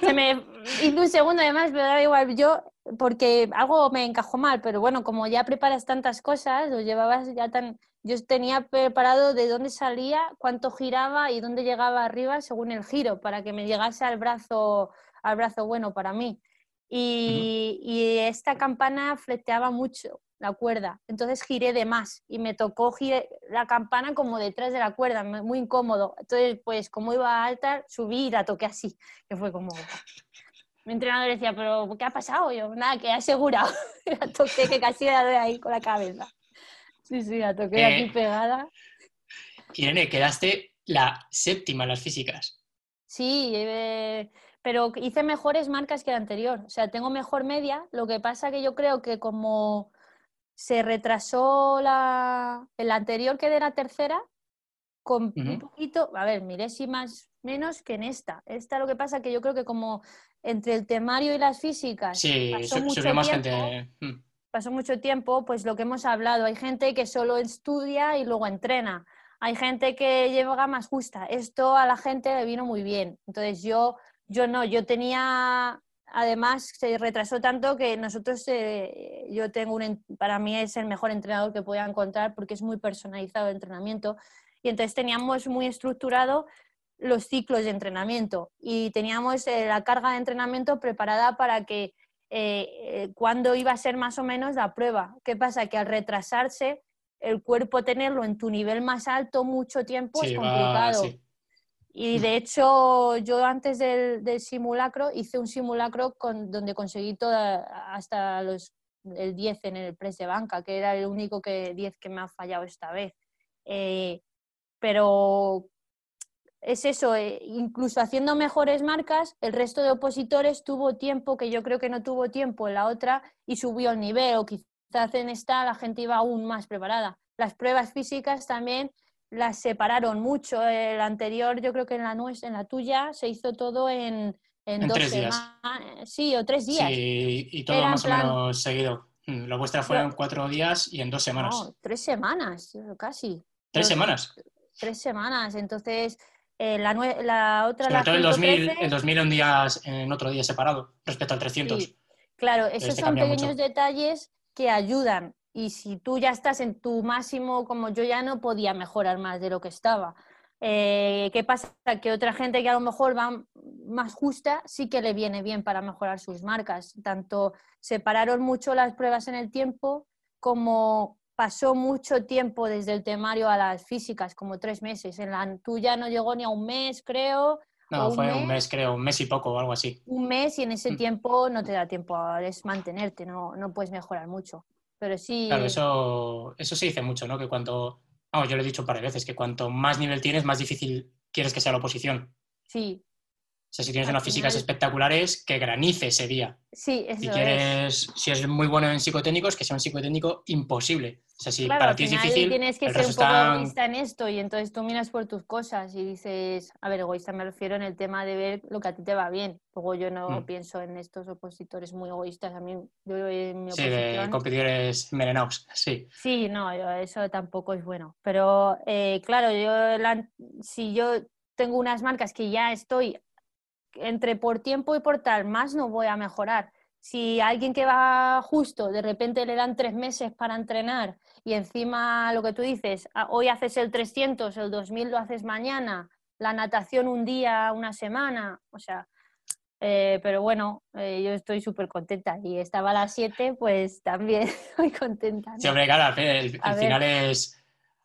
Se me hizo un segundo además, pero da igual. Yo, porque algo me encajó mal, pero bueno, como ya preparas tantas cosas, lo llevabas ya tan... Yo tenía preparado de dónde salía, cuánto giraba y dónde llegaba arriba según el giro, para que me llegase al brazo, al brazo bueno para mí. Y, esta campana fleteaba mucho la cuerda, entonces giré de más y me tocó la campana como detrás de la cuerda, muy incómodo. Entonces, pues como iba alta, subí y la toqué así, que fue como... Mi entrenador decía, pero ¿qué ha pasado? Yo, nada, que he asegurado. la toqué que casi la doy ahí con la cabeza. Sí, sí, la toqué aquí eh, pegada. Irene, quedaste la séptima en las físicas. Sí, eh, pero hice mejores marcas que la anterior. O sea, tengo mejor media. Lo que pasa que yo creo que como se retrasó la, el anterior que de la tercera, con un poquito, a ver, milésimas menos que en esta. Esta lo que pasa que yo creo que como entre el temario y las físicas sí, pasó, mucho tiempo, gente... Mm. pasó mucho tiempo, pues lo que hemos hablado, hay gente que solo estudia y luego entrena. Hay gente que lleva más justa. Esto a la gente le vino muy bien. Entonces yo yo no, yo tenía además se retrasó tanto que nosotros, eh, yo tengo un, para mí es el mejor entrenador que pueda encontrar porque es muy personalizado el entrenamiento y entonces teníamos muy estructurado los ciclos de entrenamiento y teníamos eh, la carga de entrenamiento preparada para que eh, cuando iba a ser más o menos la prueba. ¿Qué pasa? Que al retrasarse, el cuerpo tenerlo en tu nivel más alto mucho tiempo es complicado. Y de hecho, yo antes del, simulacro hice un simulacro con, donde conseguí toda, hasta los, el 10 en el press de banca, que era el único que, 10 que me ha fallado esta vez. Eh, pero es eso, eh, incluso haciendo mejores marcas, el resto de opositores tuvo tiempo que yo creo que no tuvo tiempo en la otra y subió el nivel, o quizás en esta la gente iba aún más preparada. Las pruebas físicas también las separaron mucho. El anterior, yo creo que en la, en la tuya se hizo todo en, en, dos semanas. Sí, o tres días. Sí, y todo más o menos seguido. Mm, la vuestra fue en cuatro días y en dos semanas. No, tres semanas, casi. ¿Tres semanas? Tres semanas. Entonces, eh, la, la, otra... Sobre todo el 2000, el 2000 en, días, en otro día separado respecto al 300. Claro, esos son pequeños detalles que ayudan y si tú ya estás en tu máximo, como yo ya no podía mejorar más de lo que estaba. Eh, ¿Qué pasa? Que otra gente que a lo mejor va más justa sí que le viene bien para mejorar sus marcas. Tanto separaron mucho las pruebas en el tiempo como pasó mucho tiempo desde el temario a las físicas, como tres meses. En la tuya no llegó ni a un mes, creo. No, fue un mes, creo, un mes y poco o algo así. Un mes y en ese mm. tiempo no te da tiempo a mantenerte, no, no puedes mejorar mucho. Pero sí. Claro, eso, eso se dice mucho, ¿no? Que cuanto. Vamos, yo lo he dicho un par de veces, que cuanto más nivel tienes, más difícil quieres que sea la oposición. Sí, sea, si tienes unas físicas espectaculares, que granice ese día. Sí, eso si quieres, Si eres muy bueno en psicotécnicos, que sea un psicotécnico imposible. O sea, si para ti es difícil. Tienes que ser un poco egoísta en esto y entonces tú miras por tus cosas y dices, a ver, egoísta me refiero en el tema de ver lo que a ti te va bien. Luego yo no mm. pienso en estos opositores muy egoístas. A mí, yo en mi Sí, de competidores envenenados, sí. Sí, no, eso tampoco es bueno. Pero eh, claro, yo si yo tengo unas marcas que ya estoy entre por tiempo y por tal, más no voy a mejorar. Si alguien que va justo, de repente le dan tres meses para entrenar y encima lo que tú dices, ah, hoy haces el 300, el 2000 lo haces mañana, la natación un día, una semana, o sea, eh, pero bueno, eh, yo estoy súper contenta y estaba a las 7, pues también estoy contenta. Sí, hombre, claro, el, final es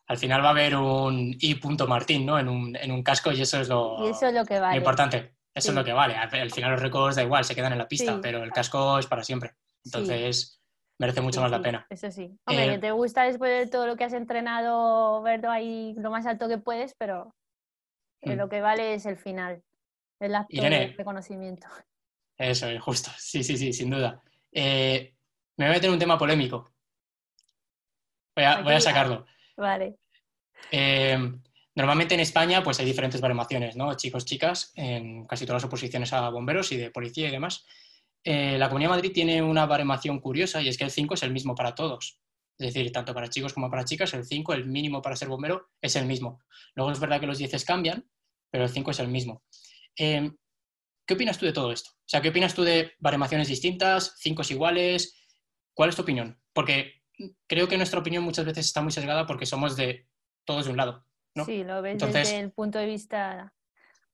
al final va a haber un I. Martín, ¿no? En un, en un casco y eso es lo, eso es lo que vale. lo importante. Eso es lo que vale. Al final los récords da igual, se quedan en la pista, pero el casco es para siempre. Entonces merece mucho más la pena. Eso sí. Hombre, eh, que te gusta después de todo lo que has entrenado verlo ahí lo más alto que puedes, pero mm. lo que vale es el final, el acto de reconocimiento. Eso es justo. Sí, sí, sí, sin duda. Eh, me voy a meter un tema polémico. Voy a, voy a sacarlo. Vale. Eh, Normalmente en España pues hay diferentes baremaciones, ¿no? Chicos, chicas, en casi todas las oposiciones a bomberos y de policía y demás. Eh, la Comunidad de Madrid tiene una baremación curiosa y es que el 5 es el mismo para todos. Es decir, tanto para chicos como para chicas, el 5, el mínimo para ser bombero, es el mismo. Luego es verdad que los 10 cambian, pero el 5 es el mismo. Em, ¿Qué opinas tú de todo esto? O sea, ¿qué opinas tú de baremaciones distintas, 5 iguales? ¿Cuál es tu opinión? Porque creo que nuestra opinión muchas veces está muy sesgada porque somos de todos de un lado. Sí, lo ves desde el punto de vista...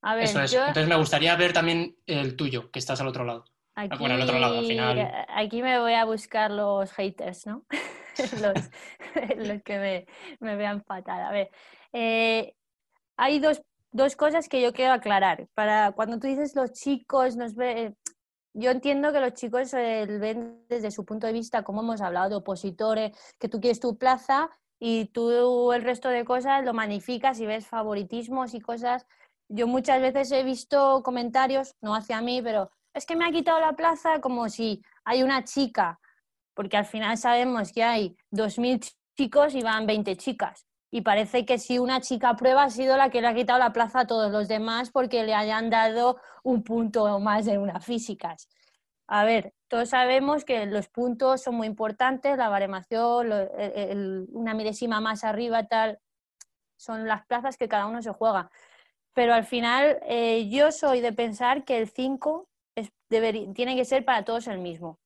A ver, Entonces me gustaría ver también el tuyo, que estás al otro lado. Aquí, bueno, al otro lado, al final. Aquí me voy a buscar los haters, ¿no? los, que me, vean fatal. A ver, eh, hay dos, dos, cosas que yo quiero aclarar. Para cuando tú dices los chicos, nos ve, yo entiendo que los chicos eh, ven desde su punto de vista, como hemos hablado, de opositores, que tú quieres tu plaza y tú el resto de cosas lo magnificas y ves favoritismos y cosas. Yo muchas veces he visto comentarios, no hacia mí, pero es que me ha quitado la plaza como si hay una chica, porque al final sabemos que hay 2.000 chicos y van 20 chicas. Y parece que si una chica prueba ha sido la que le ha quitado la plaza a todos los demás porque le hayan dado un punto más en unas físicas. A ver, todos sabemos que los puntos son muy importantes, la baremación, una milésima más arriba, tal, son las plazas que cada uno se juega. Pero al final eh, yo soy de pensar que el 5 tiene que ser para todos el mismo.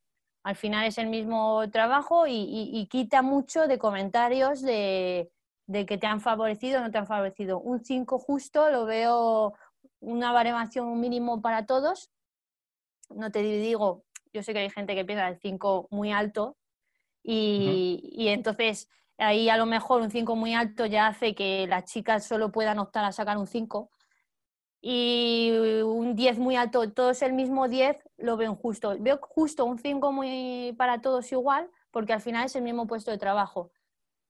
Al final es el mismo trabajo y, quita mucho de comentarios de, que te han favorecido o no te han favorecido. Un 5 justo lo veo una baremación mínimo para todos. No te digo, yo sé que hay gente que piensa el 5 muy alto y, entonces ahí a lo mejor un 5 muy alto ya hace que las chicas solo puedan optar a sacar un 5 y un 10 muy alto, todos el mismo 10, lo veo justo. Veo justo un 5 muy para todos igual, porque al final es el mismo puesto de trabajo.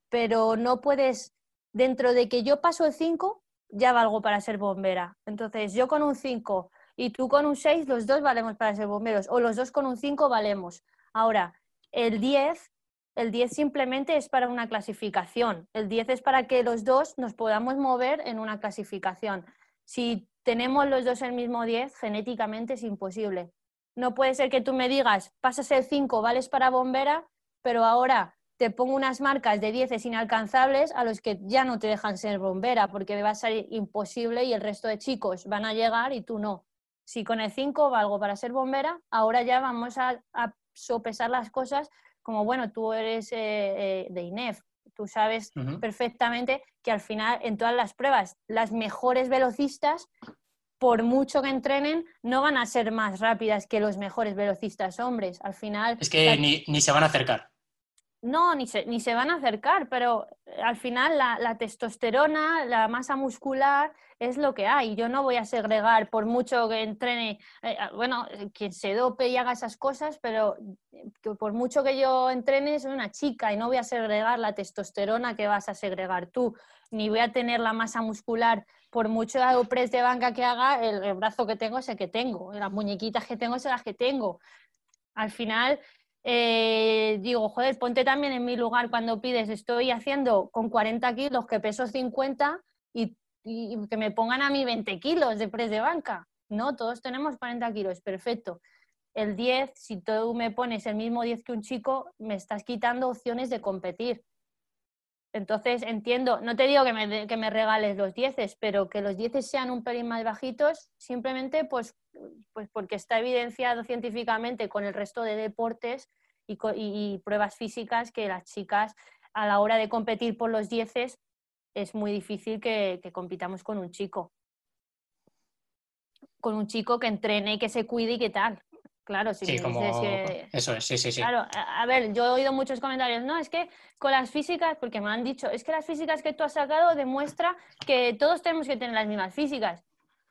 Pero no puedes, dentro de que yo paso el 5, ya valgo para ser bombera. Entonces, yo con un 5 y tú con un 6, los dos valemos para ser bomberos, o los dos con un 5 valemos. Ahora, el 10, el 10 simplemente es para una clasificación. El 10 es para que los dos nos podamos mover en una clasificación. Si tenemos los dos el mismo 10, genéticamente es imposible. No puede ser que tú me digas, pasas el 5, vales para bombera, pero ahora te pongo unas marcas de 10 inalcanzables a los que ya no te dejan ser bombera, porque va a ser imposible y el resto de chicos van a llegar y tú no. Si con el 5 valgo para ser bombera, ahora ya vamos a, sopesar las cosas como, bueno, tú eres eh, eh, de INEF, tú sabes perfectamente que al final en todas las pruebas las mejores velocistas por mucho que entrenen, no van a ser más rápidas que los mejores velocistas hombres. Al final. Es que ni, se van a acercar. No, ni se, ni se van a acercar, pero eh, al final la, testosterona, la masa muscular es lo que hay. Yo no voy a segregar por mucho que entrene, eh, ah, bueno, eh, quien se dope y haga esas cosas, pero por mucho que yo entrene soy una chica y no voy a segregar la testosterona que vas a segregar tú, ni voy a tener la masa muscular por mucho press de banca que haga, el, brazo que tengo es el que tengo, las muñequitas que tengo son las que tengo. Al final, eh, digo, joder, ponte también en mi lugar cuando pides, estoy haciendo con 40 kilos que peso 50 y, que me pongan a mí 20 kilos de press de banca. No, todos tenemos 40 kilos, perfecto. El 10, si tú me pones el mismo 10 que un chico, me estás quitando opciones de competir. Entonces entiendo, no te digo que me, que me regales los dieces, pero que los dieces sean un pelín más bajitos, simplemente pues, pues porque está evidenciado científicamente con el resto de deportes y, pruebas físicas que las chicas a la hora de competir por los dieces es muy difícil que, que compitamos con un chico. Con un chico que entrene y que se cuide y que tal. Claro, sí, como... Eso es, sí, sí, sí. Claro, a ver, yo he oído muchos comentarios, no, es que con las físicas, porque me han dicho, es que las físicas que tú has sacado demuestra que todos tenemos que tener las mismas físicas.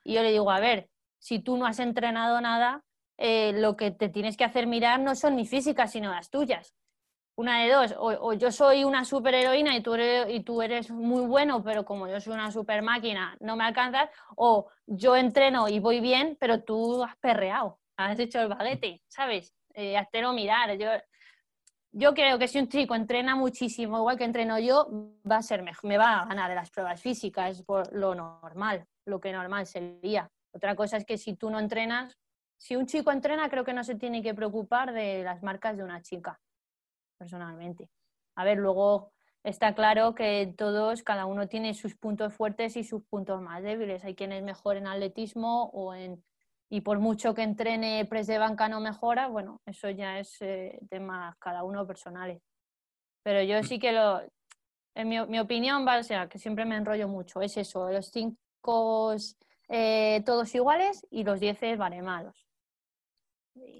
Y yo le digo, a ver, si tú no has entrenado nada, eh, lo que te tienes que hacer mirar no son mis físicas, sino las tuyas. Una de dos, o, yo soy una superheroína y tú, eres, y tú eres muy bueno, pero como yo soy una super máquina, no me alcanzas, o yo entreno y voy bien, pero tú has perreado has hecho el baguete, ¿sabes? Eh, no mirar. Yo, yo creo que si un chico entrena muchísimo, igual que entreno yo, va a ser mejor, me va a ganar de las pruebas físicas por lo normal, lo que normal sería. Otra cosa es que si tú no entrenas, si un chico entrena, creo que no se tiene que preocupar de las marcas de una chica, personalmente. A ver, luego está claro que todos, cada uno tiene sus puntos fuertes y sus puntos más débiles. Hay quien es mejor en atletismo o en y por mucho que entrene press de banca no mejora, bueno, eso ya es eh, tema cada uno personales. Pero yo sí que lo, en mi, opinión, va, o sea, que siempre me enrollo mucho, es eso, los cinco eh, todos iguales y los dieces vale malos.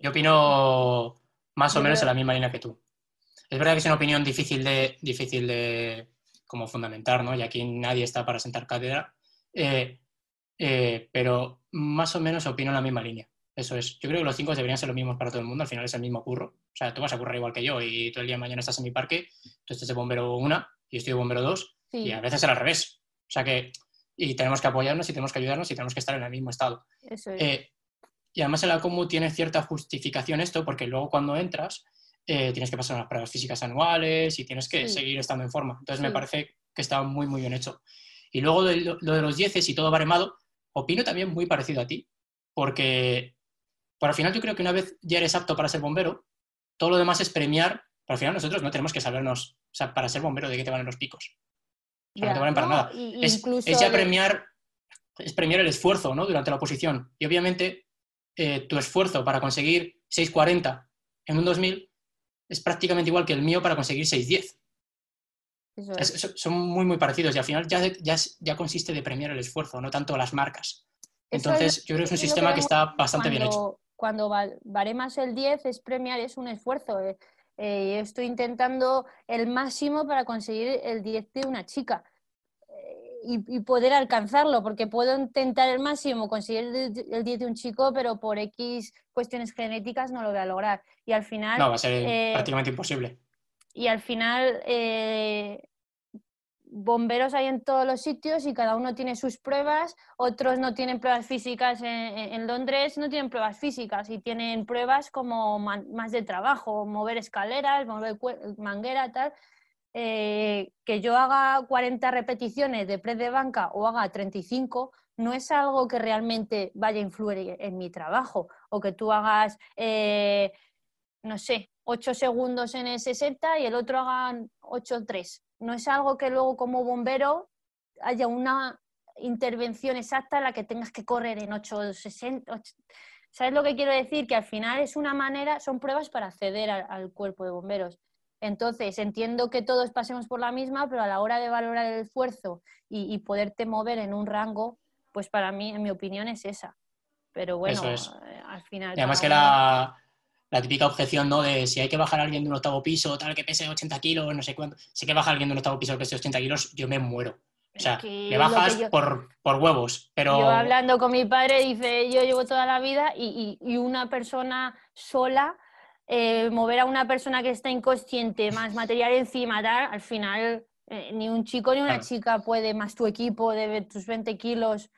Yo opino más o menos en la misma línea que tú. Es verdad que es una opinión difícil de, difícil de como fundamentar, ¿no? Y aquí nadie está para sentar cátedra. Eh, eh, pero más o menos opino en la misma línea. Eso es. Yo creo que los cinco deberían ser los mismos para todo el mundo, al final es el mismo curro. O sea, tú vas a currar igual que yo y todo el día de mañana estás en mi parque, tú estás de bombero una y yo estoy de bombero dos y a veces es al revés. O sea que, y tenemos que apoyarnos y tenemos que ayudarnos y tenemos que estar en el mismo estado. Eso es. Eh, y además en la COMU tiene cierta justificación esto, porque luego cuando entras eh, tienes que pasar unas pruebas físicas anuales y tienes que seguir estando en forma. Entonces me parece que está muy, muy bien hecho. Y luego lo de los dieces y todo baremado, opino también muy parecido a ti, porque por al final yo creo que una vez ya eres apto para ser bombero, todo lo demás es premiar, pero al final nosotros no tenemos que sabernos, o sea, para ser bombero, de qué te valen los picos. O sea, no te valen para nada. Es, ya premiar, es premiar el esfuerzo, ¿no? Durante la oposición. Y obviamente, eh, tu esfuerzo para conseguir 6.40 en un 2000 es prácticamente igual que el mío para conseguir 6.10. son muy, muy parecidos y al final ya, ya, ya, consiste de premiar el esfuerzo, no tanto las marcas. Entonces, yo creo que es un sistema que, está bastante bien hecho. Cuando más el 10 es premiar, es un esfuerzo. Eh, eh, estoy intentando el máximo para conseguir el 10 de una chica y, poder alcanzarlo, porque puedo intentar el máximo, conseguir el, 10 de un chico, pero por X cuestiones genéticas no lo voy a lograr. Y al final... No, va a ser eh, prácticamente imposible. Y al final, eh, bomberos hay en todos los sitios y cada uno tiene sus pruebas, otros no tienen pruebas físicas en, Londres, no tienen pruebas físicas y tienen pruebas como más de trabajo, mover escaleras, mover manguera, tal. Eh, que yo haga 40 repeticiones de press de banca o haga 35 no es algo que realmente vaya a influir en mi trabajo. O que tú hagas, eh, no sé, 8 segundos en el 60 y el otro haga 8-3. No es algo que luego como bombero haya una intervención exacta en la que tengas que correr en 8-60. ¿Sabes lo que quiero decir? Que al final es una manera, son pruebas para acceder al cuerpo de bomberos. Entonces, entiendo que todos pasemos por la misma, pero a la hora de valorar el esfuerzo y, poderte mover en un rango, pues para mí, en mi opinión, es esa. Pero bueno, eh, al final... Y además que la, típica objeción, ¿no? De si hay que bajar a alguien de un octavo piso, tal, que pese 80 kilos, no sé cuánto. Si hay que bajar a alguien de un octavo piso que pese 80 kilos, yo me muero. O sea, le bajas por, huevos, pero... Yo hablando con mi padre, dice, yo llevo toda la vida y, y una persona sola eh, mover a una persona que está inconsciente, más material encima, tal, al final eh, ni un chico ni una chica puede, más tu equipo de tus 20 kilos.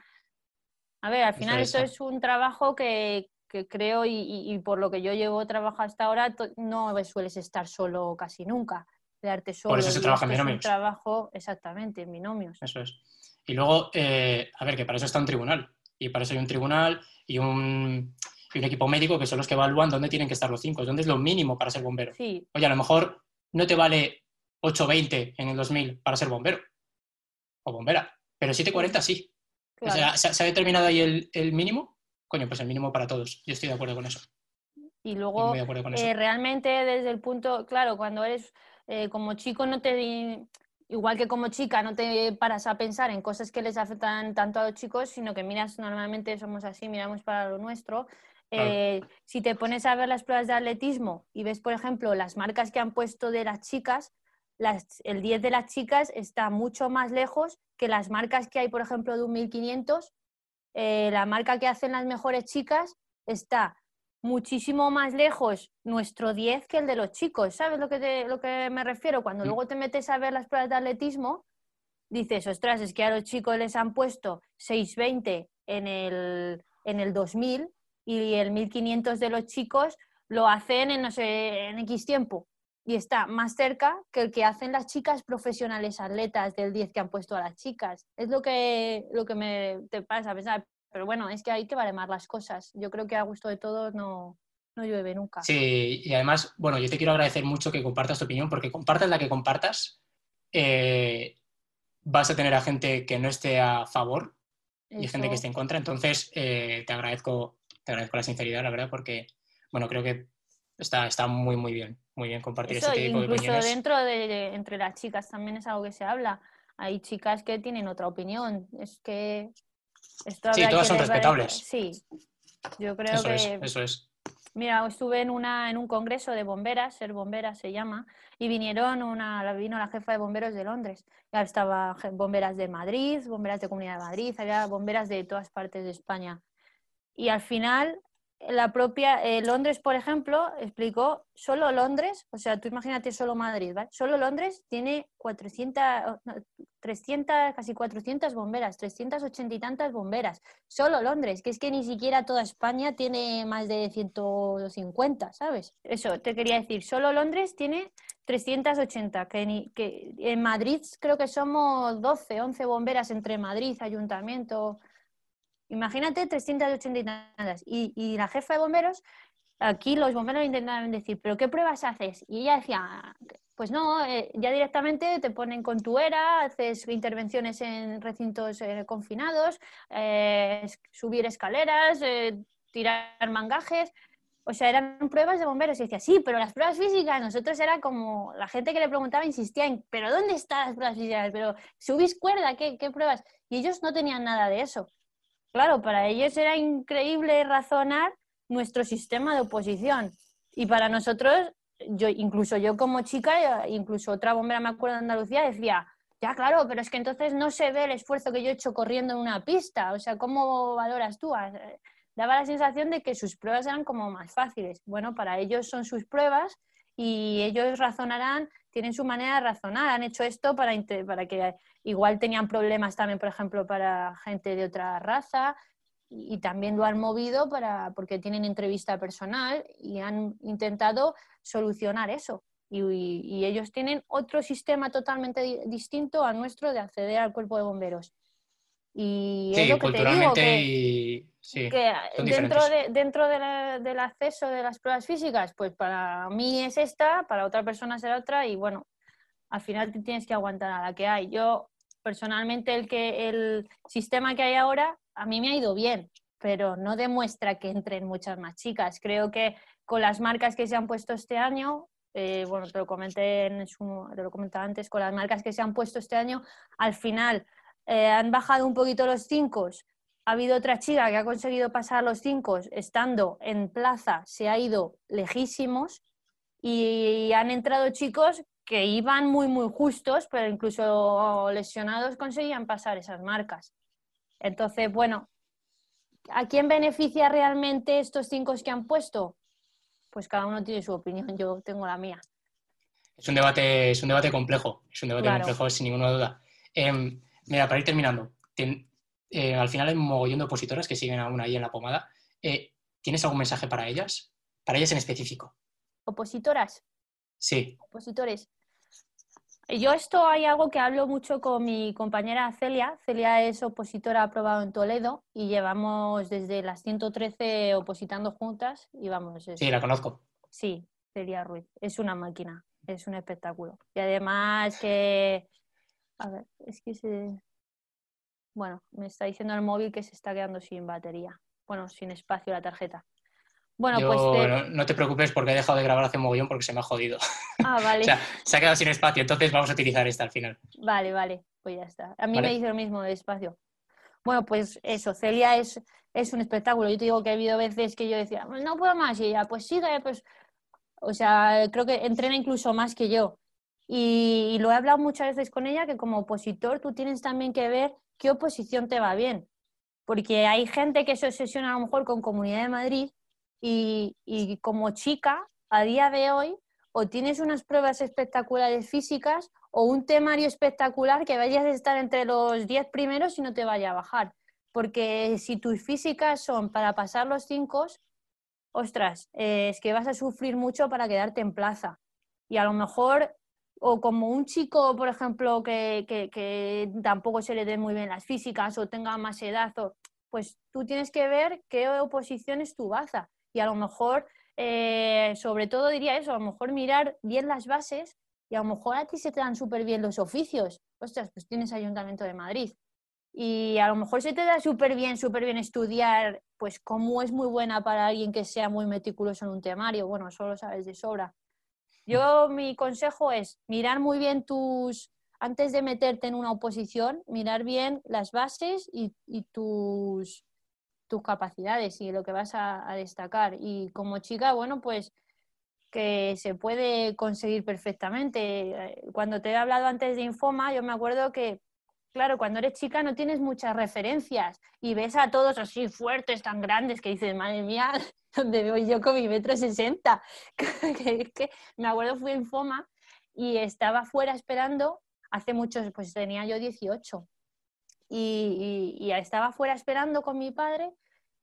A ver, al final esto es un trabajo que, creo y, por lo que yo llevo trabajo hasta ahora, no sueles estar solo casi nunca, quedarte solo. Por eso se trabaja en binomios. trabajo, exactamente, en binomios. Eso es. Y luego, eh, a ver, que para eso está un tribunal. Y para eso hay un tribunal y un, y un equipo médico que son los que evalúan dónde tienen que estar los cinco, dónde es lo mínimo para ser bombero. Oye, a lo mejor no te vale 8.20 en el 2000 para ser bombero o bombera, pero 7.40 sí. O sea, ¿se, ha determinado ahí el, mínimo? Coño, pues el mínimo para todos. Yo estoy de acuerdo con eso. Y luego, eh, realmente desde el punto, claro, cuando eres eh, como chico no te igual que como chica no te paras a pensar en cosas que les afectan tanto a los chicos, sino que miras, normalmente somos así, miramos para lo nuestro eh, si te pones a ver las pruebas de atletismo y ves, por ejemplo, las marcas que han puesto de las chicas, el 10 de las chicas está mucho más lejos que las marcas que hay, por ejemplo, de un 1500. Eh, la marca que hacen las mejores chicas está muchísimo más lejos nuestro 10 que el de los chicos. ¿Sabes lo que, lo que me refiero? Cuando mm. luego te metes a ver las pruebas de atletismo, dices, ostras, es que a los chicos les han puesto 620 en el, en el 2000 y el 1500 de los chicos lo hacen en, no sé, en X tiempo y está más cerca que el que hacen las chicas profesionales atletas del 10 que han puesto a las chicas. Es lo que, lo que me te pasa a pensar. Pero bueno, es que hay que más las cosas. Yo creo que a gusto de todos no, no llueve nunca. Sí, y además, bueno, yo te quiero agradecer mucho que compartas tu opinión, porque compartas la que compartas, eh, vas a tener a gente que no esté a favor y gente que esté en contra. Entonces, eh, te agradezco te agradezco la sinceridad, la verdad, porque, bueno, creo que está, está muy, muy bien, muy bien compartir este tipo de opiniones. Incluso dentro de, entre las chicas también es algo que se habla. Hay chicas que tienen otra opinión. Es que... Esto sí, todas son respetables. Sí, yo creo eso que... Es, eso es. Mira, estuve en, una, en un congreso de bomberas, ser bombera se llama, y vinieron una, vino la jefa de bomberos de Londres. Ya estaba bomberas de Madrid, bomberas de Comunidad de Madrid, había bomberas de todas partes de España. Y al final, la propia eh, Londres, por ejemplo, explicó, solo Londres, o sea, tú imagínate solo Madrid, ¿vale? Solo Londres tiene 400, 300, casi 400 bomberas, 380 y tantas bomberas. Solo Londres, que es que ni siquiera toda España tiene más de 150, ¿sabes? Eso, te quería decir, solo Londres tiene 380, que, que en Madrid creo que somos 12, 11 bomberas entre Madrid, ayuntamiento, Imagínate 380 y Y, la jefa de bomberos, aquí los bomberos intentaban decir, ¿pero qué pruebas haces? Y ella decía, pues no, eh, ya directamente te ponen con tu era, haces intervenciones en recintos eh, confinados, eh, subir escaleras, tirar mangajes, o sea, eran pruebas de bomberos. Y decía, sí, pero las pruebas físicas, nosotros era como, la gente que le preguntaba insistía en, pero ¿dónde están las pruebas físicas? Pero subís cuerda, ¿qué, qué pruebas? Y ellos no tenían nada de eso. Claro, para ellos era increíble razonar nuestro sistema de oposición. Y para nosotros, yo, incluso yo como chica, incluso otra bombera, me acuerdo de Andalucía, decía, ya claro, pero es que entonces no se ve el esfuerzo que yo he hecho corriendo en una pista. O sea, ¿cómo valoras tú? Daba la sensación de que sus pruebas eran como más fáciles. Bueno, para ellos son sus pruebas y ellos razonarán, tienen su manera de razonar. Han hecho esto para, para que igual tenían problemas también, por ejemplo, para gente de otra raza y también lo han movido para, porque tienen entrevista personal y han intentado solucionar eso. Y, ellos tienen otro sistema totalmente distinto al nuestro de acceder al cuerpo de bomberos. Y es lo que te digo, que, dentro, de, dentro del acceso de las pruebas físicas, pues para mí es esta, para otra persona será otra y bueno, al final te tienes que aguantar a la que hay. Yo personalmente el que el sistema que hay ahora a mí me ha ido bien, pero no demuestra que entren muchas más chicas. Creo que con las marcas que se han puesto este año, eh, bueno, te lo comenté en su, te lo comentaba antes, con las marcas que se han puesto este año, al final eh, han bajado un poquito los cinco. Ha habido otra chica que ha conseguido pasar los cinco estando en plaza, se ha ido lejísimos y han entrado chicos que iban muy, muy justos, pero incluso lesionados conseguían pasar esas marcas. Entonces, bueno, ¿a quién beneficia realmente estos cinco que han puesto? Pues cada uno tiene su opinión, yo tengo la mía. Es un debate, es un debate complejo, es un debate complejo sin ninguna duda. Em, mira, para ir terminando, eh, al final hay un mogollón de opositoras que siguen aún ahí en la pomada. Eh, ¿Tienes algún mensaje para ellas? Para ellas en específico. ¿Opositoras? Sí. Opositores. Yo esto hay algo que hablo mucho con mi compañera Celia. Celia es opositora aprobado en Toledo y llevamos desde las 113 opositando juntas y vamos. Sí, la conozco. Sí, Celia Ruiz. Es una máquina, es un espectáculo. Y además que... A ver, es que se... Bueno, me está diciendo el móvil que se está quedando sin batería. Bueno, sin espacio la tarjeta. Bueno, pues. No te preocupes porque he dejado de grabar hace un mogollón porque se me ha jodido. Ah, vale. o sea, se ha quedado sin espacio, entonces vamos a utilizar esta al final. Vale, vale, pues ya está. A mí me dice lo mismo de espacio. Bueno, pues eso, Celia es, es un espectáculo. Yo te digo que ha habido veces que yo decía, no puedo más, y ella, pues sigue, pues. O sea, creo que entrena incluso más que yo. Y, y lo he hablado muchas veces con ella que como opositor tú tienes también que ver qué oposición te va bien. Porque hay gente que se obsesiona a lo mejor con Comunidad de Madrid y, como chica, a día de hoy, o tienes unas pruebas espectaculares físicas o un temario espectacular que vayas a estar entre los 10 primeros y no te vaya a bajar. Porque si tus físicas son para pasar los 5, ostras, eh, es que vas a sufrir mucho para quedarte en plaza. Y a lo mejor, o como un chico, por ejemplo, que, que tampoco se le den muy bien las físicas o tenga más edad, pues tú tienes que ver qué oposición es tu baza y a lo mejor, eh, sobre todo diría eso, a lo mejor mirar bien las bases y a lo mejor a ti se te dan súper bien los oficios. Ostras, pues tienes Ayuntamiento de Madrid. Y a lo mejor se te da súper bien, súper bien estudiar, pues cómo es muy buena para alguien que sea muy meticuloso en un temario. Bueno, eso lo sabes de sobra. Yo mi consejo es mirar muy bien tus, antes de meterte en una oposición, mirar bien las bases y tus, tus capacidades y lo que vas a, destacar. Y como chica, bueno, pues que se puede conseguir perfectamente. Cuando te he hablado antes de Infoma, yo me acuerdo que, claro, cuando eres chica no tienes muchas referencias y ves a todos así fuertes, tan grandes, que dices, madre mía, ¿dónde voy yo con mi metro sesenta? que, me acuerdo fui a Infoma y estaba fuera esperando, hace muchos, pues tenía yo 18 y, estaba fuera esperando con mi padre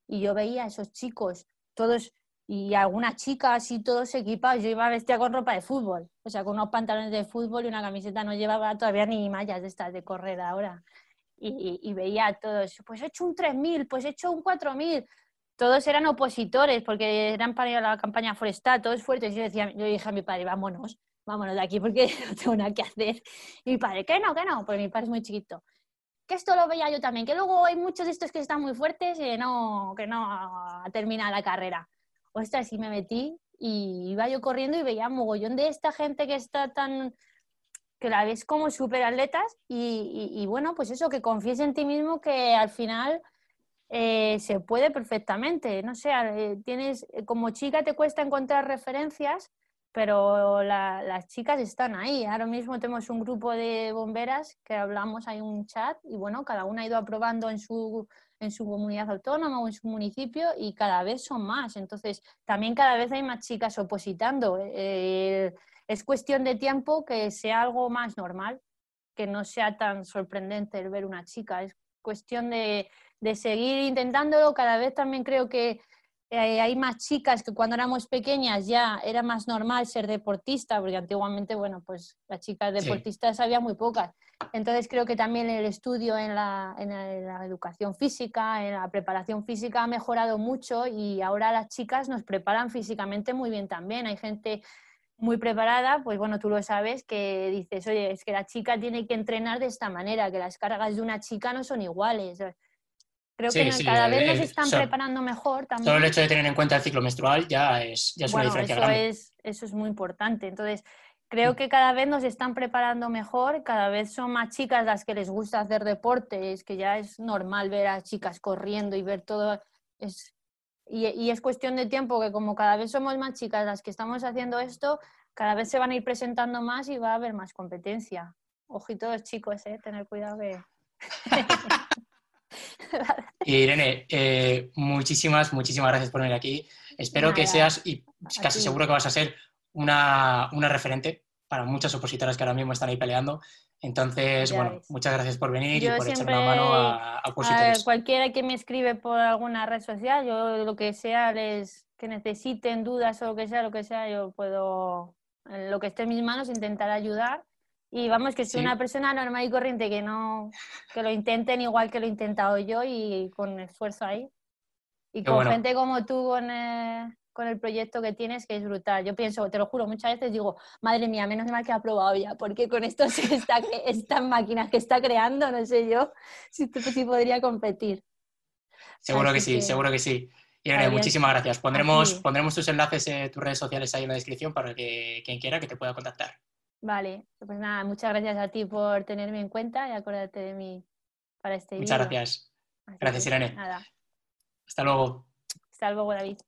y yo veía a esos chicos, todos, y alguna chica así, todos equipados. Yo iba vestida con ropa de fútbol, o sea, con unos pantalones de fútbol y una camiseta, no llevaba todavía ni mallas de estas de correr ahora. Y, veía a todos, pues he hecho un 3.000, pues he hecho un 4.000. Todos eran opositores porque eran para la campaña forestal, todos fuertes. Yo, decía, yo dije a mi padre, vámonos, vámonos de aquí porque no tengo nada que hacer. Y mi padre, que no, que no, porque mi padre es muy chiquito. que esto lo veía yo también, que luego hay muchos de estos que están muy fuertes y no, que no termina la carrera. Ostras, y me metí y iba yo corriendo y veía mogollón de esta gente que está tan que la ves como súper atletas y, bueno, pues eso, que confíes en ti mismo que al final eh, se puede perfectamente. No sé, eh, tienes, como chica te cuesta encontrar referencias, pero las chicas están ahí. Ahora mismo tenemos un grupo de bomberas que hablamos, hay un chat y bueno, cada una ha ido aprobando en su, en su comunidad autónoma o en su municipio y cada vez son más. Entonces, también cada vez hay más chicas opositando. Eh, es cuestión de tiempo que sea algo más normal, que no sea tan sorprendente el ver una chica. Es cuestión de, de seguir intentándolo. Cada vez también creo que eh, hay más chicas que cuando éramos pequeñas ya era más normal ser deportista, porque antiguamente, bueno, pues las chicas deportistas había muy pocas. Entonces creo que también el estudio en la, en la, educación física, en la preparación física ha mejorado mucho y ahora las chicas nos preparan físicamente muy bien también. Hay gente muy preparada, pues bueno, tú lo sabes, que dices, oye, es que la chica tiene que entrenar de esta manera, que las cargas de una chica no son iguales. Creo que cada vez nos están preparando mejor también. Solo el hecho de tener en cuenta el ciclo menstrual ya es, ya es una diferencia eso grande. Es, eso es muy importante. Entonces, creo mm. que cada vez nos están preparando mejor, cada vez son más chicas las que les gusta hacer deporte, es que ya es normal ver a chicas corriendo y ver todo. Es, y, y es cuestión de tiempo que como cada vez somos más chicas las que estamos haciendo esto, cada vez se van a ir presentando más y va a haber más competencia. Ojitos chicos, ¿eh? tener cuidado que... Irene, eh, muchísimas, muchísimas gracias por venir aquí. Espero que seas, y casi seguro que vas a ser, una, referente para muchas opositoras que ahora mismo están ahí peleando. Entonces, bueno, muchas gracias por venir y por echar una mano a, opositores. cualquiera que me escribe por alguna red social, yo lo que sea, les, que necesiten dudas o lo que sea, lo que sea, yo puedo, en lo que esté en mis manos, intentar ayudar y vamos, que soy una persona normal y corriente que no, que lo intenten igual que lo he intentado yo y con esfuerzo ahí. Y con gente como tú con el, con el proyecto que tienes, que es brutal. Yo pienso, te lo juro, muchas veces digo, madre mía, menos mal que ha probado ya, porque con esto está, estas máquinas que está creando, no sé yo si, si podría competir. Seguro que sí, seguro que sí. Irene, muchísimas gracias. Pondremos, pondremos tus enlaces, en tus redes sociales ahí en la descripción para que quien quiera que te pueda contactar. Vale, pues nada, muchas gracias a ti por tenerme en cuenta y acordarte de mí para este Muchas gracias. gracias, Irene. Nada. Hasta luego. Hasta luego, David.